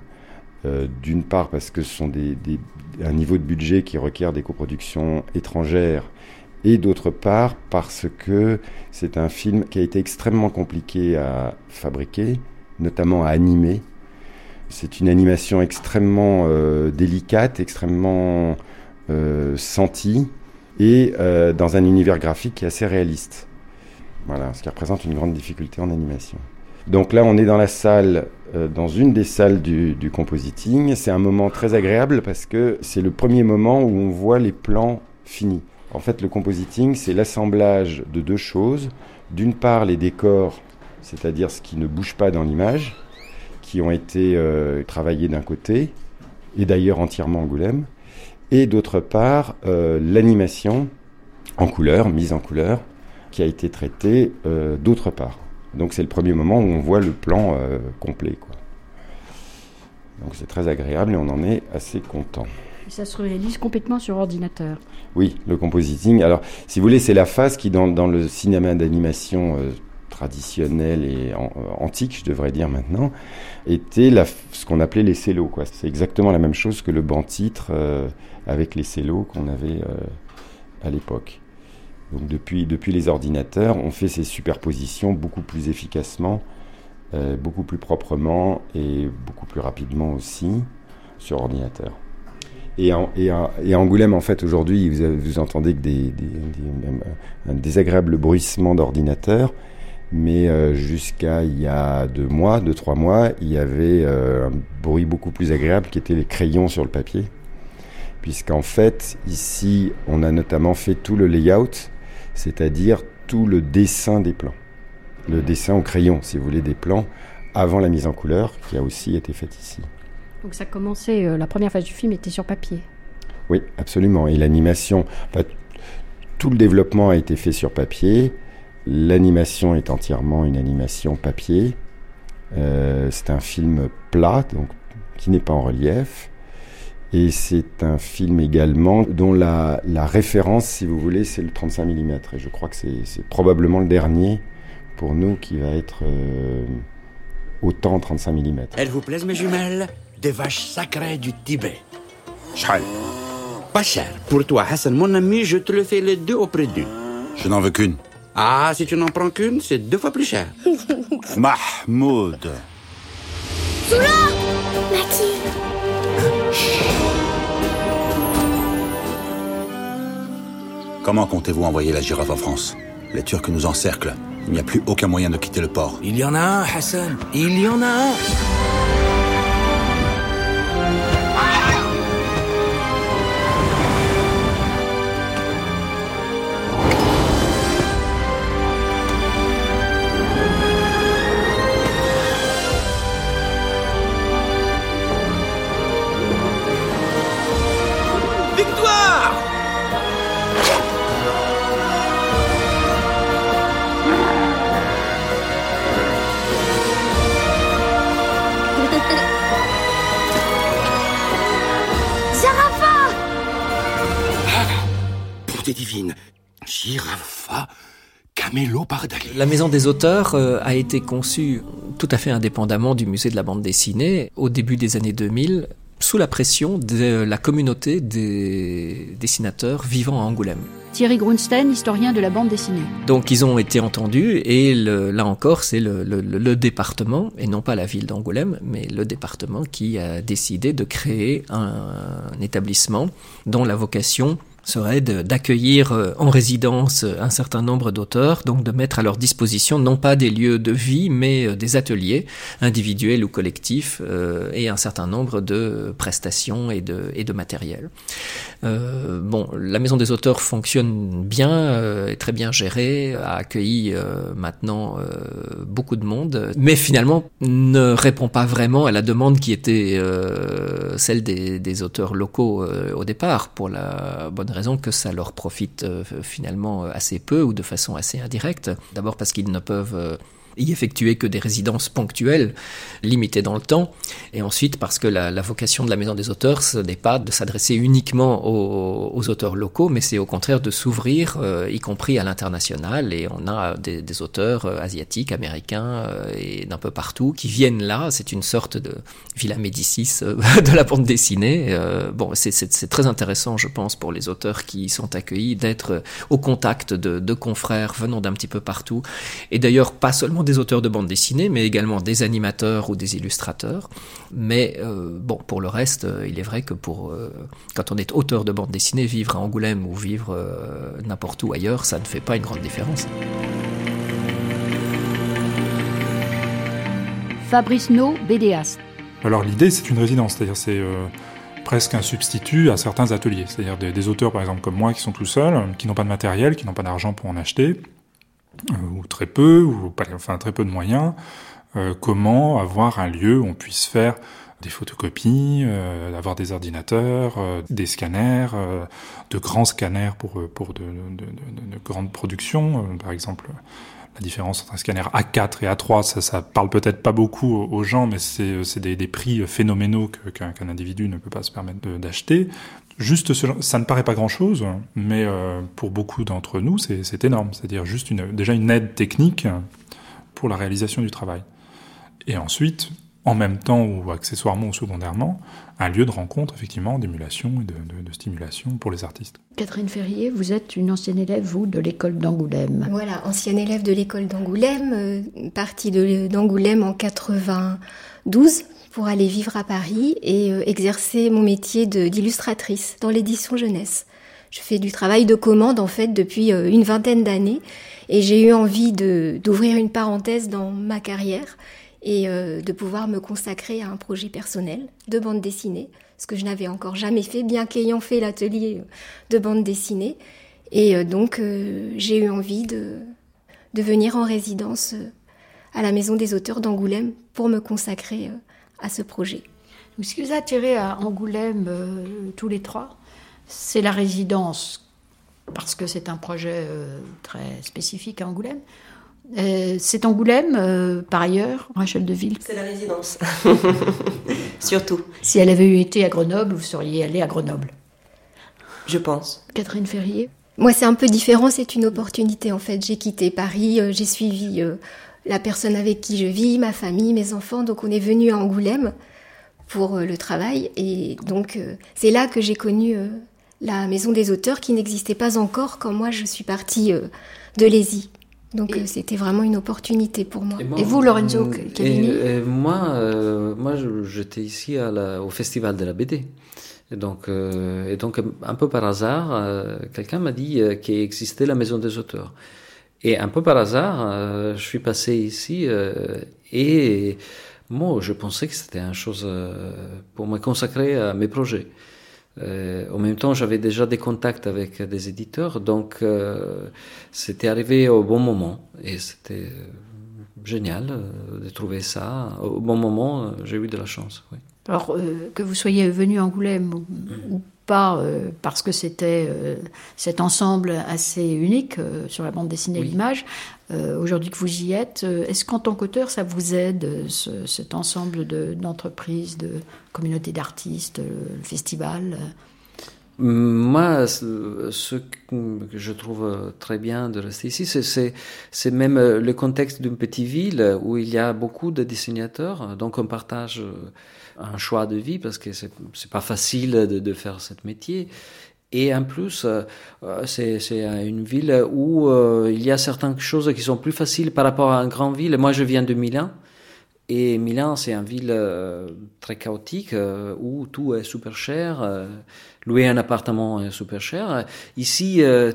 d'une part parce que ce sont des, des- un niveau de budget qui requiert des coproductions étrangères, et d'autre part parce que c'est un film qui a été extrêmement compliqué à fabriquer, notamment à animer. C'est une animation extrêmement euh, délicate, extrêmement euh, sentie, et euh, dans un univers graphique qui est assez réaliste. Voilà, ce qui représente une grande difficulté en animation. Donc là, on est dans la salle, dans une des salles du compositing. C'est un moment très agréable parce que c'est le premier moment où on voit les plans finis. En fait, le compositing, c'est l'assemblage de deux choses. D'une part, les décors, c'est-à-dire ce qui ne bouge pas dans l'image, qui ont été euh, travaillés d'un côté, et d'ailleurs entièrement Angoulême, et d'autre part, euh, l'animation en couleur, mise en couleur, qui a été traitée euh, d'autre part. Donc c'est le premier moment où on voit le plan complet. Donc c'est très agréable et on en est assez content. Ça se réalise complètement sur ordinateur. Oui, le compositing. Alors, si vous voulez, c'est la phase qui, dans, le cinéma d'animation euh, traditionnel et euh, antique, je devrais dire maintenant, était ce qu'on appelait les cellos. C'est exactement la même chose que le banc-titre euh, avec les cellos qu'on avait à l'époque. Donc, depuis, les ordinateurs, on fait ces superpositions beaucoup plus efficacement, beaucoup plus proprement et beaucoup plus rapidement aussi sur ordinateur. Et, en- Angoulême, en fait, aujourd'hui, vous, entendez que même un désagréable bruissement d'ordinateur. Mais euh, jusqu'à il y a deux mois, deux, trois mois, il y avait euh, un bruit beaucoup plus agréable qui était les crayons sur le papier. Puisqu'en fait, ici, on a notamment fait tout le layout, c'est-à-dire tout le dessin des plans. Le dessin au crayon, si vous voulez, des plans, avant la mise en couleur, qui a aussi été faite ici. Donc ça commençait, euh, la première phase du film était sur papier. Oui, absolument. Et l'animation, enfin, tout le développement a été fait sur papier. L'animation est entièrement une animation papier. Euh, c'est un film plat, donc qui n'est pas en relief. Et c'est un film également dont la, la référence, si vous voulez, c'est le 35 mm. Et je crois que c'est c'est probablement le dernier pour nous qui va être euh, autant en 35 mm. Elles vous plaisent, mes jumelles? des vaches sacrées du Tibet. Chal. Pas cher. Pour toi, Hassan, mon ami, je te le fais les deux auprès d'une. Je n'en veux qu'une. Ah, si tu n'en prends qu'une, c'est deux fois plus cher. Mahmoud. Zoula Maki Comment comptez-vous envoyer la girafe en France? Les Turcs nous encerclent. Il n'y a plus aucun moyen de quitter le port. Il y en a un, Hassan. Il y en a un. La Maison des auteurs euh, a été conçue tout à fait indépendamment du musée de la bande dessinée au début des années 2000 sous la pression de la communauté des dessinateurs vivant à Angoulême. Thierry Grunstein, historien de la bande dessinée. Donc ils ont été entendus et le- là encore c'est le, le- le département et non pas la ville d'Angoulême mais le département qui a décidé de créer un, un établissement dont la vocation serait d'accueillir euh, en résidence euh, un certain nombre d'auteurs, donc de mettre à leur disposition non pas des lieux de vie, mais euh, des ateliers individuels ou collectifs euh, et un certain nombre de prestations et de, et de matériel. Euh, bon, la Maison des auteurs fonctionne bien, euh, est très bien gérée, a accueilli maintenant beaucoup de monde, mais finalement ne répond pas vraiment à la demande qui était celle des, des auteurs locaux au départ, pour la bonne raison que ça leur profite euh, finalement assez peu ou de façon assez indirecte. D'abord parce qu'ils ne peuvent euh, y effectuer que des résidences ponctuelles, limitées dans le temps, et ensuite parce que la, vocation de la Maison des auteurs, ce n'est pas de s'adresser uniquement aux, auteurs locaux, mais c'est au contraire de s'ouvrir, euh, y compris à l'international, et on a des, auteurs euh, asiatiques, américains, euh, et d'un peu partout, qui viennent là, c'est une sorte de Villa Médicis de la bande dessinée. Bon, c'est très intéressant, je pense, pour les auteurs qui y sont accueillis, d'être au contact de, de confrères venant d'un petit peu partout, et d'ailleurs pas seulement des auteurs de bande dessinée, mais également des animateurs ou des illustrateurs. Mais euh, bon, pour le reste, euh, il est vrai que pour euh, quand on est auteur de bande dessinée, vivre à Angoulême ou vivre euh, n'importe où ailleurs, ça ne fait pas une grande différence. Fabrice No, BDaste. Alors l'idée, c'est une résidence, c'est-à-dire c'est euh, presque un substitut à certains ateliers, c'est-à-dire des, des auteurs par exemple comme moi qui sont tout seuls, qui n'ont pas de matériel, qui n'ont pas d'argent pour en acheter, ou très peu, ou enfin très peu de moyens. euh, comment avoir un lieu où on puisse faire des photocopies, euh, avoir des ordinateurs, euh, des scanners, euh, de grands scanners pour, euh, pour de, de, de- de grandes productions, euh, par exemple. La différence entre un scanner A4 et A3, ça, ça parle peut-être pas beaucoup aux, gens, mais c'est des, des prix phénoménaux qu'un individu ne peut pas se permettre d'acheter. Juste, ce ça ne paraît pas grand-chose, mais euh, pour beaucoup d'entre nous, c'est c'est énorme. C'est-à-dire juste une, déjà une aide technique pour la réalisation du travail. Et ensuite, en même temps ou accessoirement ou secondairement, un lieu de rencontre, effectivement, d'émulation et de, de- de stimulation pour les artistes. Catherine Ferrier, vous êtes une ancienne élève, vous, de l'école d'Angoulême. Voilà, ancienne élève de l'école d'Angoulême, euh, partie de- d'Angoulême en 92 pour aller vivre à Paris et euh, exercer mon métier d'illustratrice dans l'édition jeunesse. Je fais du travail de commande en fait depuis euh, une vingtaine d'années et j'ai eu envie d'ouvrir une parenthèse dans ma carrière et euh, de pouvoir me consacrer à un projet personnel de bande dessinée, ce que je n'avais encore jamais fait, bien qu'ayant fait l'atelier de bande dessinée. Et donc j'ai eu envie de, de venir en résidence à la Maison des auteurs d'Angoulême pour me consacrer euh, à ce projet. Ce qui vous a attiré à Angoulême, euh, tous les trois, c'est la résidence, parce que c'est un projet euh, très spécifique à Angoulême. Euh, c'est Angoulême, euh, par ailleurs, Rachel Deville. C'est la résidence. Surtout. Si elle avait eu été à Grenoble, vous seriez allée à Grenoble. Je pense. Catherine Ferrier Moi, c'est un peu différent, c'est une opportunité en fait. J'ai quitté Paris, euh, j'ai suivi euh, la personne avec qui je vis, ma famille, mes enfants, donc on est venu à Angoulême pour euh, le travail et donc euh, c'est là que j'ai connu euh, la maison des auteurs qui n'existait pas encore quand moi je suis partie de Lézy. Donc c'était vraiment une opportunité pour moi. Et vous, Lorenzo Mm, Cavini et, et moi, euh, moi j'étais ici à la- au Festival de la BD. Et donc, euh, et donc un peu par hasard, euh, quelqu'un m'a dit qu'il existait la maison des auteurs. Et un peu par hasard, euh, je suis passé ici euh, et moi, je pensais que c'était une chose euh, pour me consacrer à mes projets. En même temps, j'avais déjà des contacts avec des éditeurs, donc c'était arrivé au bon moment et c'était génial de trouver ça. Au bon moment, j'ai eu de la chance. Alors, que vous soyez venu à Angoulême ou, ou pas, euh, parce que c'était euh, cet ensemble assez unique euh, sur la bande dessinée et l'image, aujourd'hui que vous y êtes, est-ce qu'en tant qu'auteur, ça vous aide, ce- cet ensemble de- d'entreprises, de, communautés d'artistes, le festival Moi, ce que je trouve très bien de rester ici, c'est- même euh, le contexte d'une petite ville où il y a beaucoup de dessinateurs, donc on partage euh, un choix de vie parce que c'est pas facile de, de faire ce métier. Et en plus, euh, c'est une ville où il y a certaines choses qui sont plus faciles par rapport à une grande ville. Moi, je viens de Milan. Et Milan, c'est une ville euh, très chaotique euh, où tout est super cher. euh, louer un appartement est super cher. Ici, euh,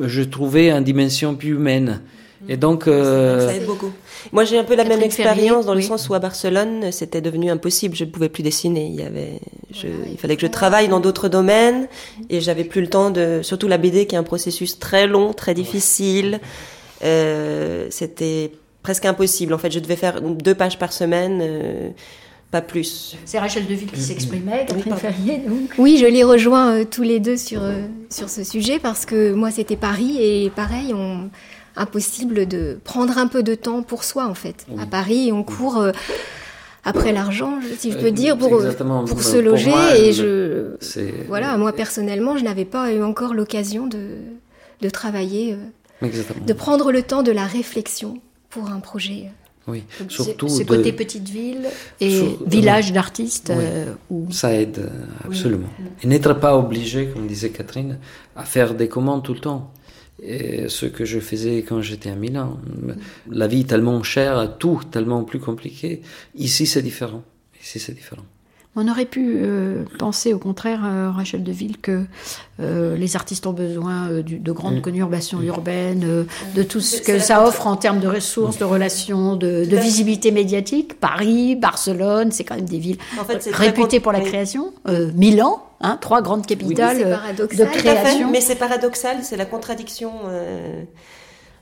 je trouvais une dimension plus humaine. Et donc, euh, Ça aide beaucoup. Moi, j'ai un peu la même expérience dans le oui. sens où à Barcelone, c'était devenu impossible. Je ne pouvais plus dessiner. Il y avait, je, il fallait que je travaille dans d'autres domaines et j'avais plus le temps de, surtout la BD qui est un processus très long, très difficile. Euh, c'était presque impossible. En fait, je devais faire deux pages par semaine, euh, pas plus. C'est Rachel Deville qui s'exprimait, Catherine. Ferrier, donc. Oui, je les rejoins euh, tous les deux sur, euh, sur ce sujet parce que moi c'était Paris et pareil, on, impossible de prendre un peu de temps pour soi en fait. À Paris, on court euh, après l'argent, si je peux dire, pour, pour se pour loger moi, et je... Voilà, moi personnellement, je n'avais pas eu encore l'occasion de, de travailler, euh, de prendre le temps de la réflexion pour un projet. Oui, surtout Ce de- côté petite ville et Sur- village d'artistes. Oui. euh, où- Ça aide euh, Oui. absolument. Et n'être pas obligé, comme disait Catherine, à faire des commandes tout le temps. Et ce que je faisais quand j'étais à Milan. La vie est tellement chère, tout tellement plus compliqué. Ici, c'est différent. Ici, c'est différent. On aurait pu euh, penser au contraire, euh, Rachel Deville, que euh, les artistes ont besoin euh, du- de grandes Mm. conurbations urbaines, euh, de tout ce que ça offre en termes de ressources, de relations, de, de visibilité médiatique. Paris, Barcelone, c'est quand même des villes En fait, réputées pour la création. Euh, Milan, hein, trois grandes capitales de création. mais c'est paradoxal, c'est la contradiction, euh,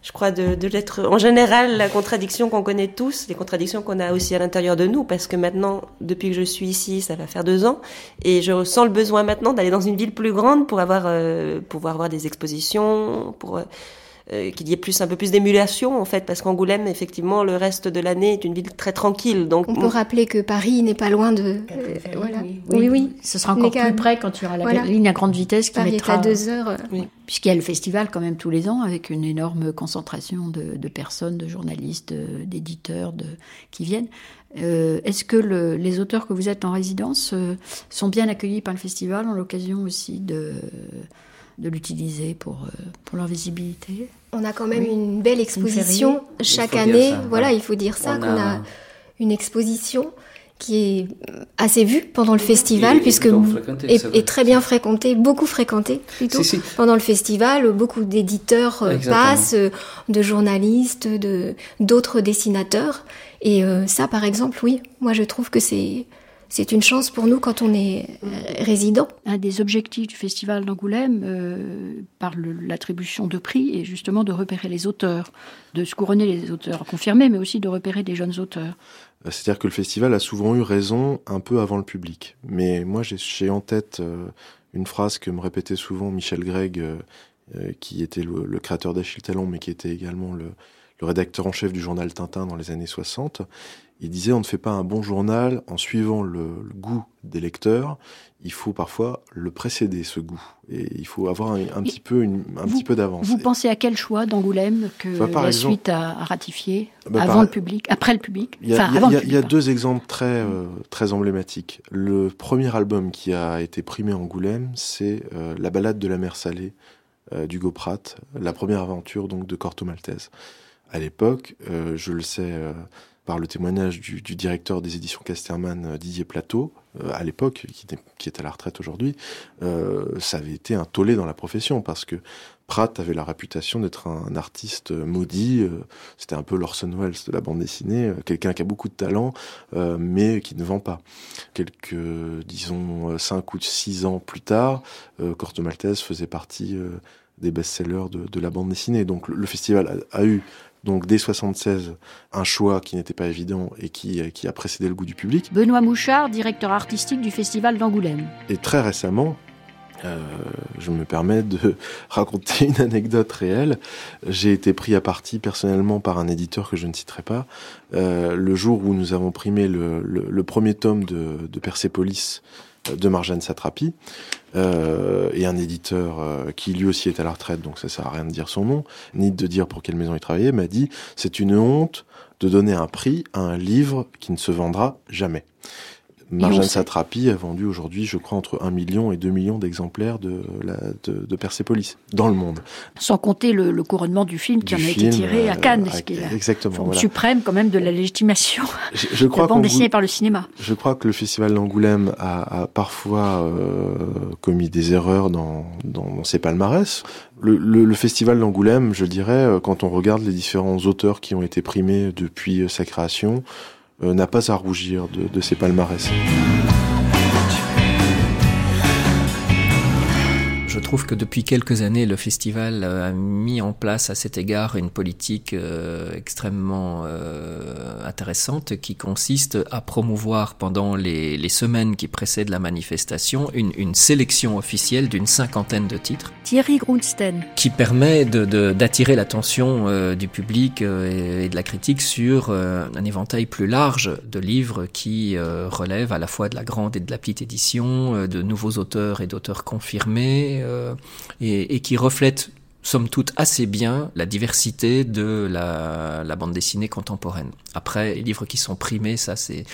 je crois, de, de l'être. En général, la contradiction qu'on connaît tous, les contradictions qu'on a aussi à l'intérieur de nous, parce que maintenant, depuis que je suis ici, ça va faire deux ans, et je ressens le besoin maintenant d'aller dans une ville plus grande pour avoir, euh, pouvoir avoir des expositions, pour euh, euh, qu'il y ait plus un peu plus d'émulation en fait, parce qu'Angoulême, effectivement, le reste de l'année est une ville très tranquille, donc On peut rappeler que Paris n'est pas loin de... euh, voilà. Oui, oui. Ce sera encore plus près quand tu auras la Voilà. ligne à grande vitesse qui Paris est mettra à deux heures. Puisqu'il y a le festival quand même tous les ans avec une énorme concentration de, de personnes, de journalistes, d'éditeurs de, qui viennent. Euh, Est-ce que le- les auteurs que vous êtes en résidence euh, sont bien accueillis par le festival, ont l'occasion aussi de, de l'utiliser pour, euh, pour leur visibilité On a quand même Oui. une belle exposition chaque année. ça, voilà, ouais. il faut dire ça On qu'on a- a une exposition qui est assez vue pendant le festival Et- puisque et très bien fréquentée, beaucoup fréquentée plutôt Si, si. pendant le festival. Beaucoup d'éditeurs euh, passent, euh, de journalistes, de d'autres dessinateurs. Et ça, par exemple, oui, moi je trouve que c'est c'est une chance pour nous quand on est euh, résident. Un des objectifs du festival d'Angoulême, euh, par l'attribution de prix, est justement de repérer les auteurs, de se couronner les auteurs confirmés, mais aussi de repérer des jeunes auteurs. C'est-à-dire que le festival a souvent eu raison un peu avant le public. Mais moi, j'ai- en tête euh, une phrase que me répétait souvent Michel Gregg, euh, euh, qui était le, le créateur d'Achille Talon, mais qui était également le, le rédacteur en chef du journal Tintin dans les années 60. Il disait on ne fait pas un bon journal en suivant le, le goût des lecteurs. Il faut parfois le précéder ce goût et il faut avoir un, un petit peu une, un Vous- petit peu d'avance. Vous pensez à quel choix d'Angoulême que Bah, par la exemple- suite a, a ratifié Bah, avant par- le public, après le public, Il y a, enfin y a- y a- y a deux exemples très, euh, très emblématiques. Le premier album qui a été primé à Angoulême, c'est euh, La balade de la mer salée euh, d'Hugo Pratt, la première aventure donc de Corto Maltese. À l'époque, euh, je le sais par le témoignage du, directeur des éditions Casterman, Didier Plateau, à l'époque, qui, est à la retraite aujourd'hui, ça avait été un tollé dans la profession parce que Pratt avait la réputation d'être un, artiste maudit. Euh, c'était un peu l'Orson Welles de la bande dessinée, euh, quelqu'un qui a beaucoup de talent, euh, mais qui ne vend pas. Quelques, disons, cinq ou six ans plus tard, Corto Maltese faisait partie des best-sellers de, la bande dessinée. Donc le, festival a, eu donc dès 76 un choix qui n'était pas évident et qui, qui a précédé le goût du public. Benoît Mouchard, directeur artistique du festival d'Angoulême. Et très récemment, euh, je me permets de raconter une anecdote réelle. J'ai été pris à partie personnellement par un éditeur que je ne citerai pas. Euh, le jour où nous avons primé le, premier tome de, de Persepolis euh, de Marjane Satrapi, et un éditeur qui lui aussi est à la retraite, donc ça sert à rien de dire son nom, ni de dire pour quelle maison il travaillait, m'a dit c'est une honte de donner un prix à un livre qui ne se vendra jamais. Marjane Satrapi a vendu aujourd'hui, je crois, entre 1 million et 2 millions d'exemplaires de, la, de, de, Persepolis dans le monde. Sans compter le, couronnement du film qui en a été tiré à Cannes, ce qui est la exactement, suprême quand même de la légitimation je, je crois de bande dessinée par le cinéma. Je crois que le Festival d'Angoulême a, a, parfois euh, commis des erreurs dans, dans, ses palmarès. Le, le, le Festival d'Angoulême, je dirais, euh, quand on regarde les différents auteurs qui ont été primés depuis sa création, euh, n'a pas à rougir de, de ses palmarès. Je trouve que depuis quelques années, le festival euh, a mis en place à cet égard une politique euh, extrêmement euh, intéressante qui consiste à promouvoir pendant les, les semaines qui précèdent la manifestation une, une sélection officielle d'une cinquantaine de titres. Thierry Grunstein. Qui permet d'attirer de, l'attention du public et, de la critique sur un éventail plus large de livres qui relèvent à la fois de la grande et de la petite édition, de nouveaux auteurs et d'auteurs confirmés euh, et, qui reflète somme toute assez bien la diversité de la, bande dessinée contemporaine. Après, les livres qui sont primés, ça c'est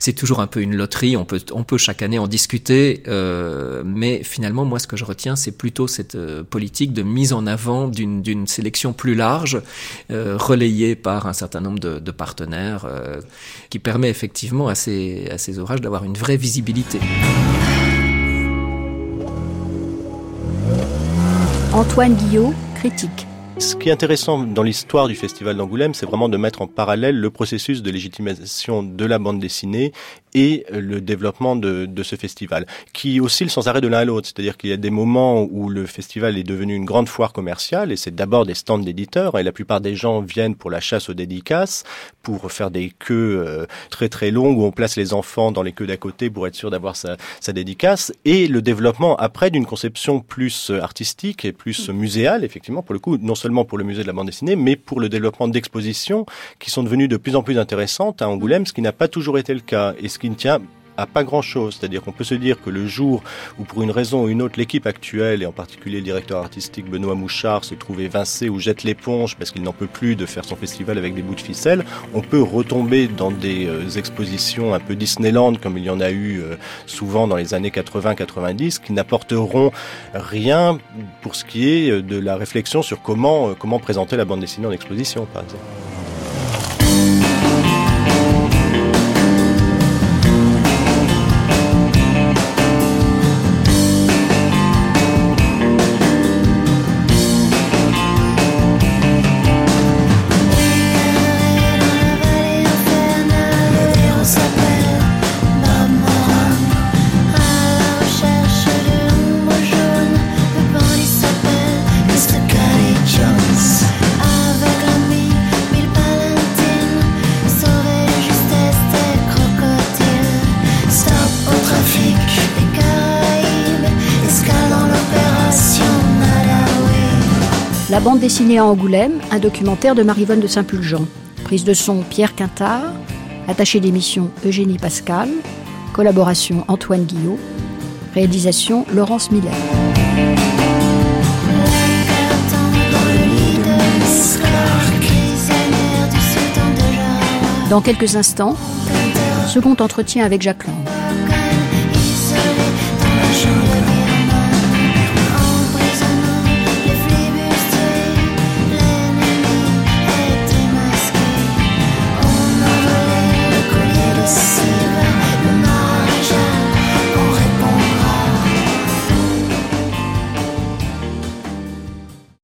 c'est toujours un peu une loterie. On peut on peut chaque année en discuter, euh, mais finalement moi ce que je retiens c'est plutôt cette euh, politique de mise en avant d'une d'une sélection plus large, relayée par un certain nombre de, partenaires, qui permet effectivement à ces à ces ouvrages d'avoir une vraie visibilité. Antoine Guillot, critique. Ce qui est intéressant dans l'histoire du Festival d'Angoulême, c'est vraiment de mettre en parallèle le processus de légitimation de la bande dessinée et le développement de, de, ce festival, qui oscille sans arrêt de l'un à l'autre. C'est-à-dire qu'il y a des moments où le festival est devenu une grande foire commerciale, et c'est d'abord des stands d'éditeurs, et la plupart des gens viennent pour la chasse aux dédicaces, pour faire des queues euh, très très longues où on place les enfants dans les queues d'à côté pour être sûr d'avoir sa, sa dédicace, et le développement après d'une conception plus artistique et plus muséale, effectivement, pour le coup, non seulement pour le musée de la bande dessinée, mais pour le développement d'expositions qui sont devenues de plus en plus intéressantes à Angoulême, ce qui n'a pas toujours été le cas, et ce qui ne tient à pas grand-chose. C'est-à-dire qu'on peut se dire que le jour où, pour une raison ou une autre, l'équipe actuelle, et en particulier le directeur artistique Benoît Mouchard, se trouve évincé ou jette l'éponge parce qu'il n'en peut plus de faire son festival avec des bouts de ficelle, on peut retomber dans des euh, expositions un peu Disneyland, comme il y en a eu euh, souvent dans les années 80-90, qui n'apporteront rien pour ce qui est euh, de la réflexion sur comment, comment présenter la bande dessinée en exposition. Bande dessinée à Angoulême, un documentaire de Marivonne de Saint-Pulgent. Prise de son Pierre Quintard, attaché d'émission Eugénie Pascal, collaboration Antoine Guillot, réalisation Laurence Miller. Dans quelques instants, second entretien avec Jacques Lang.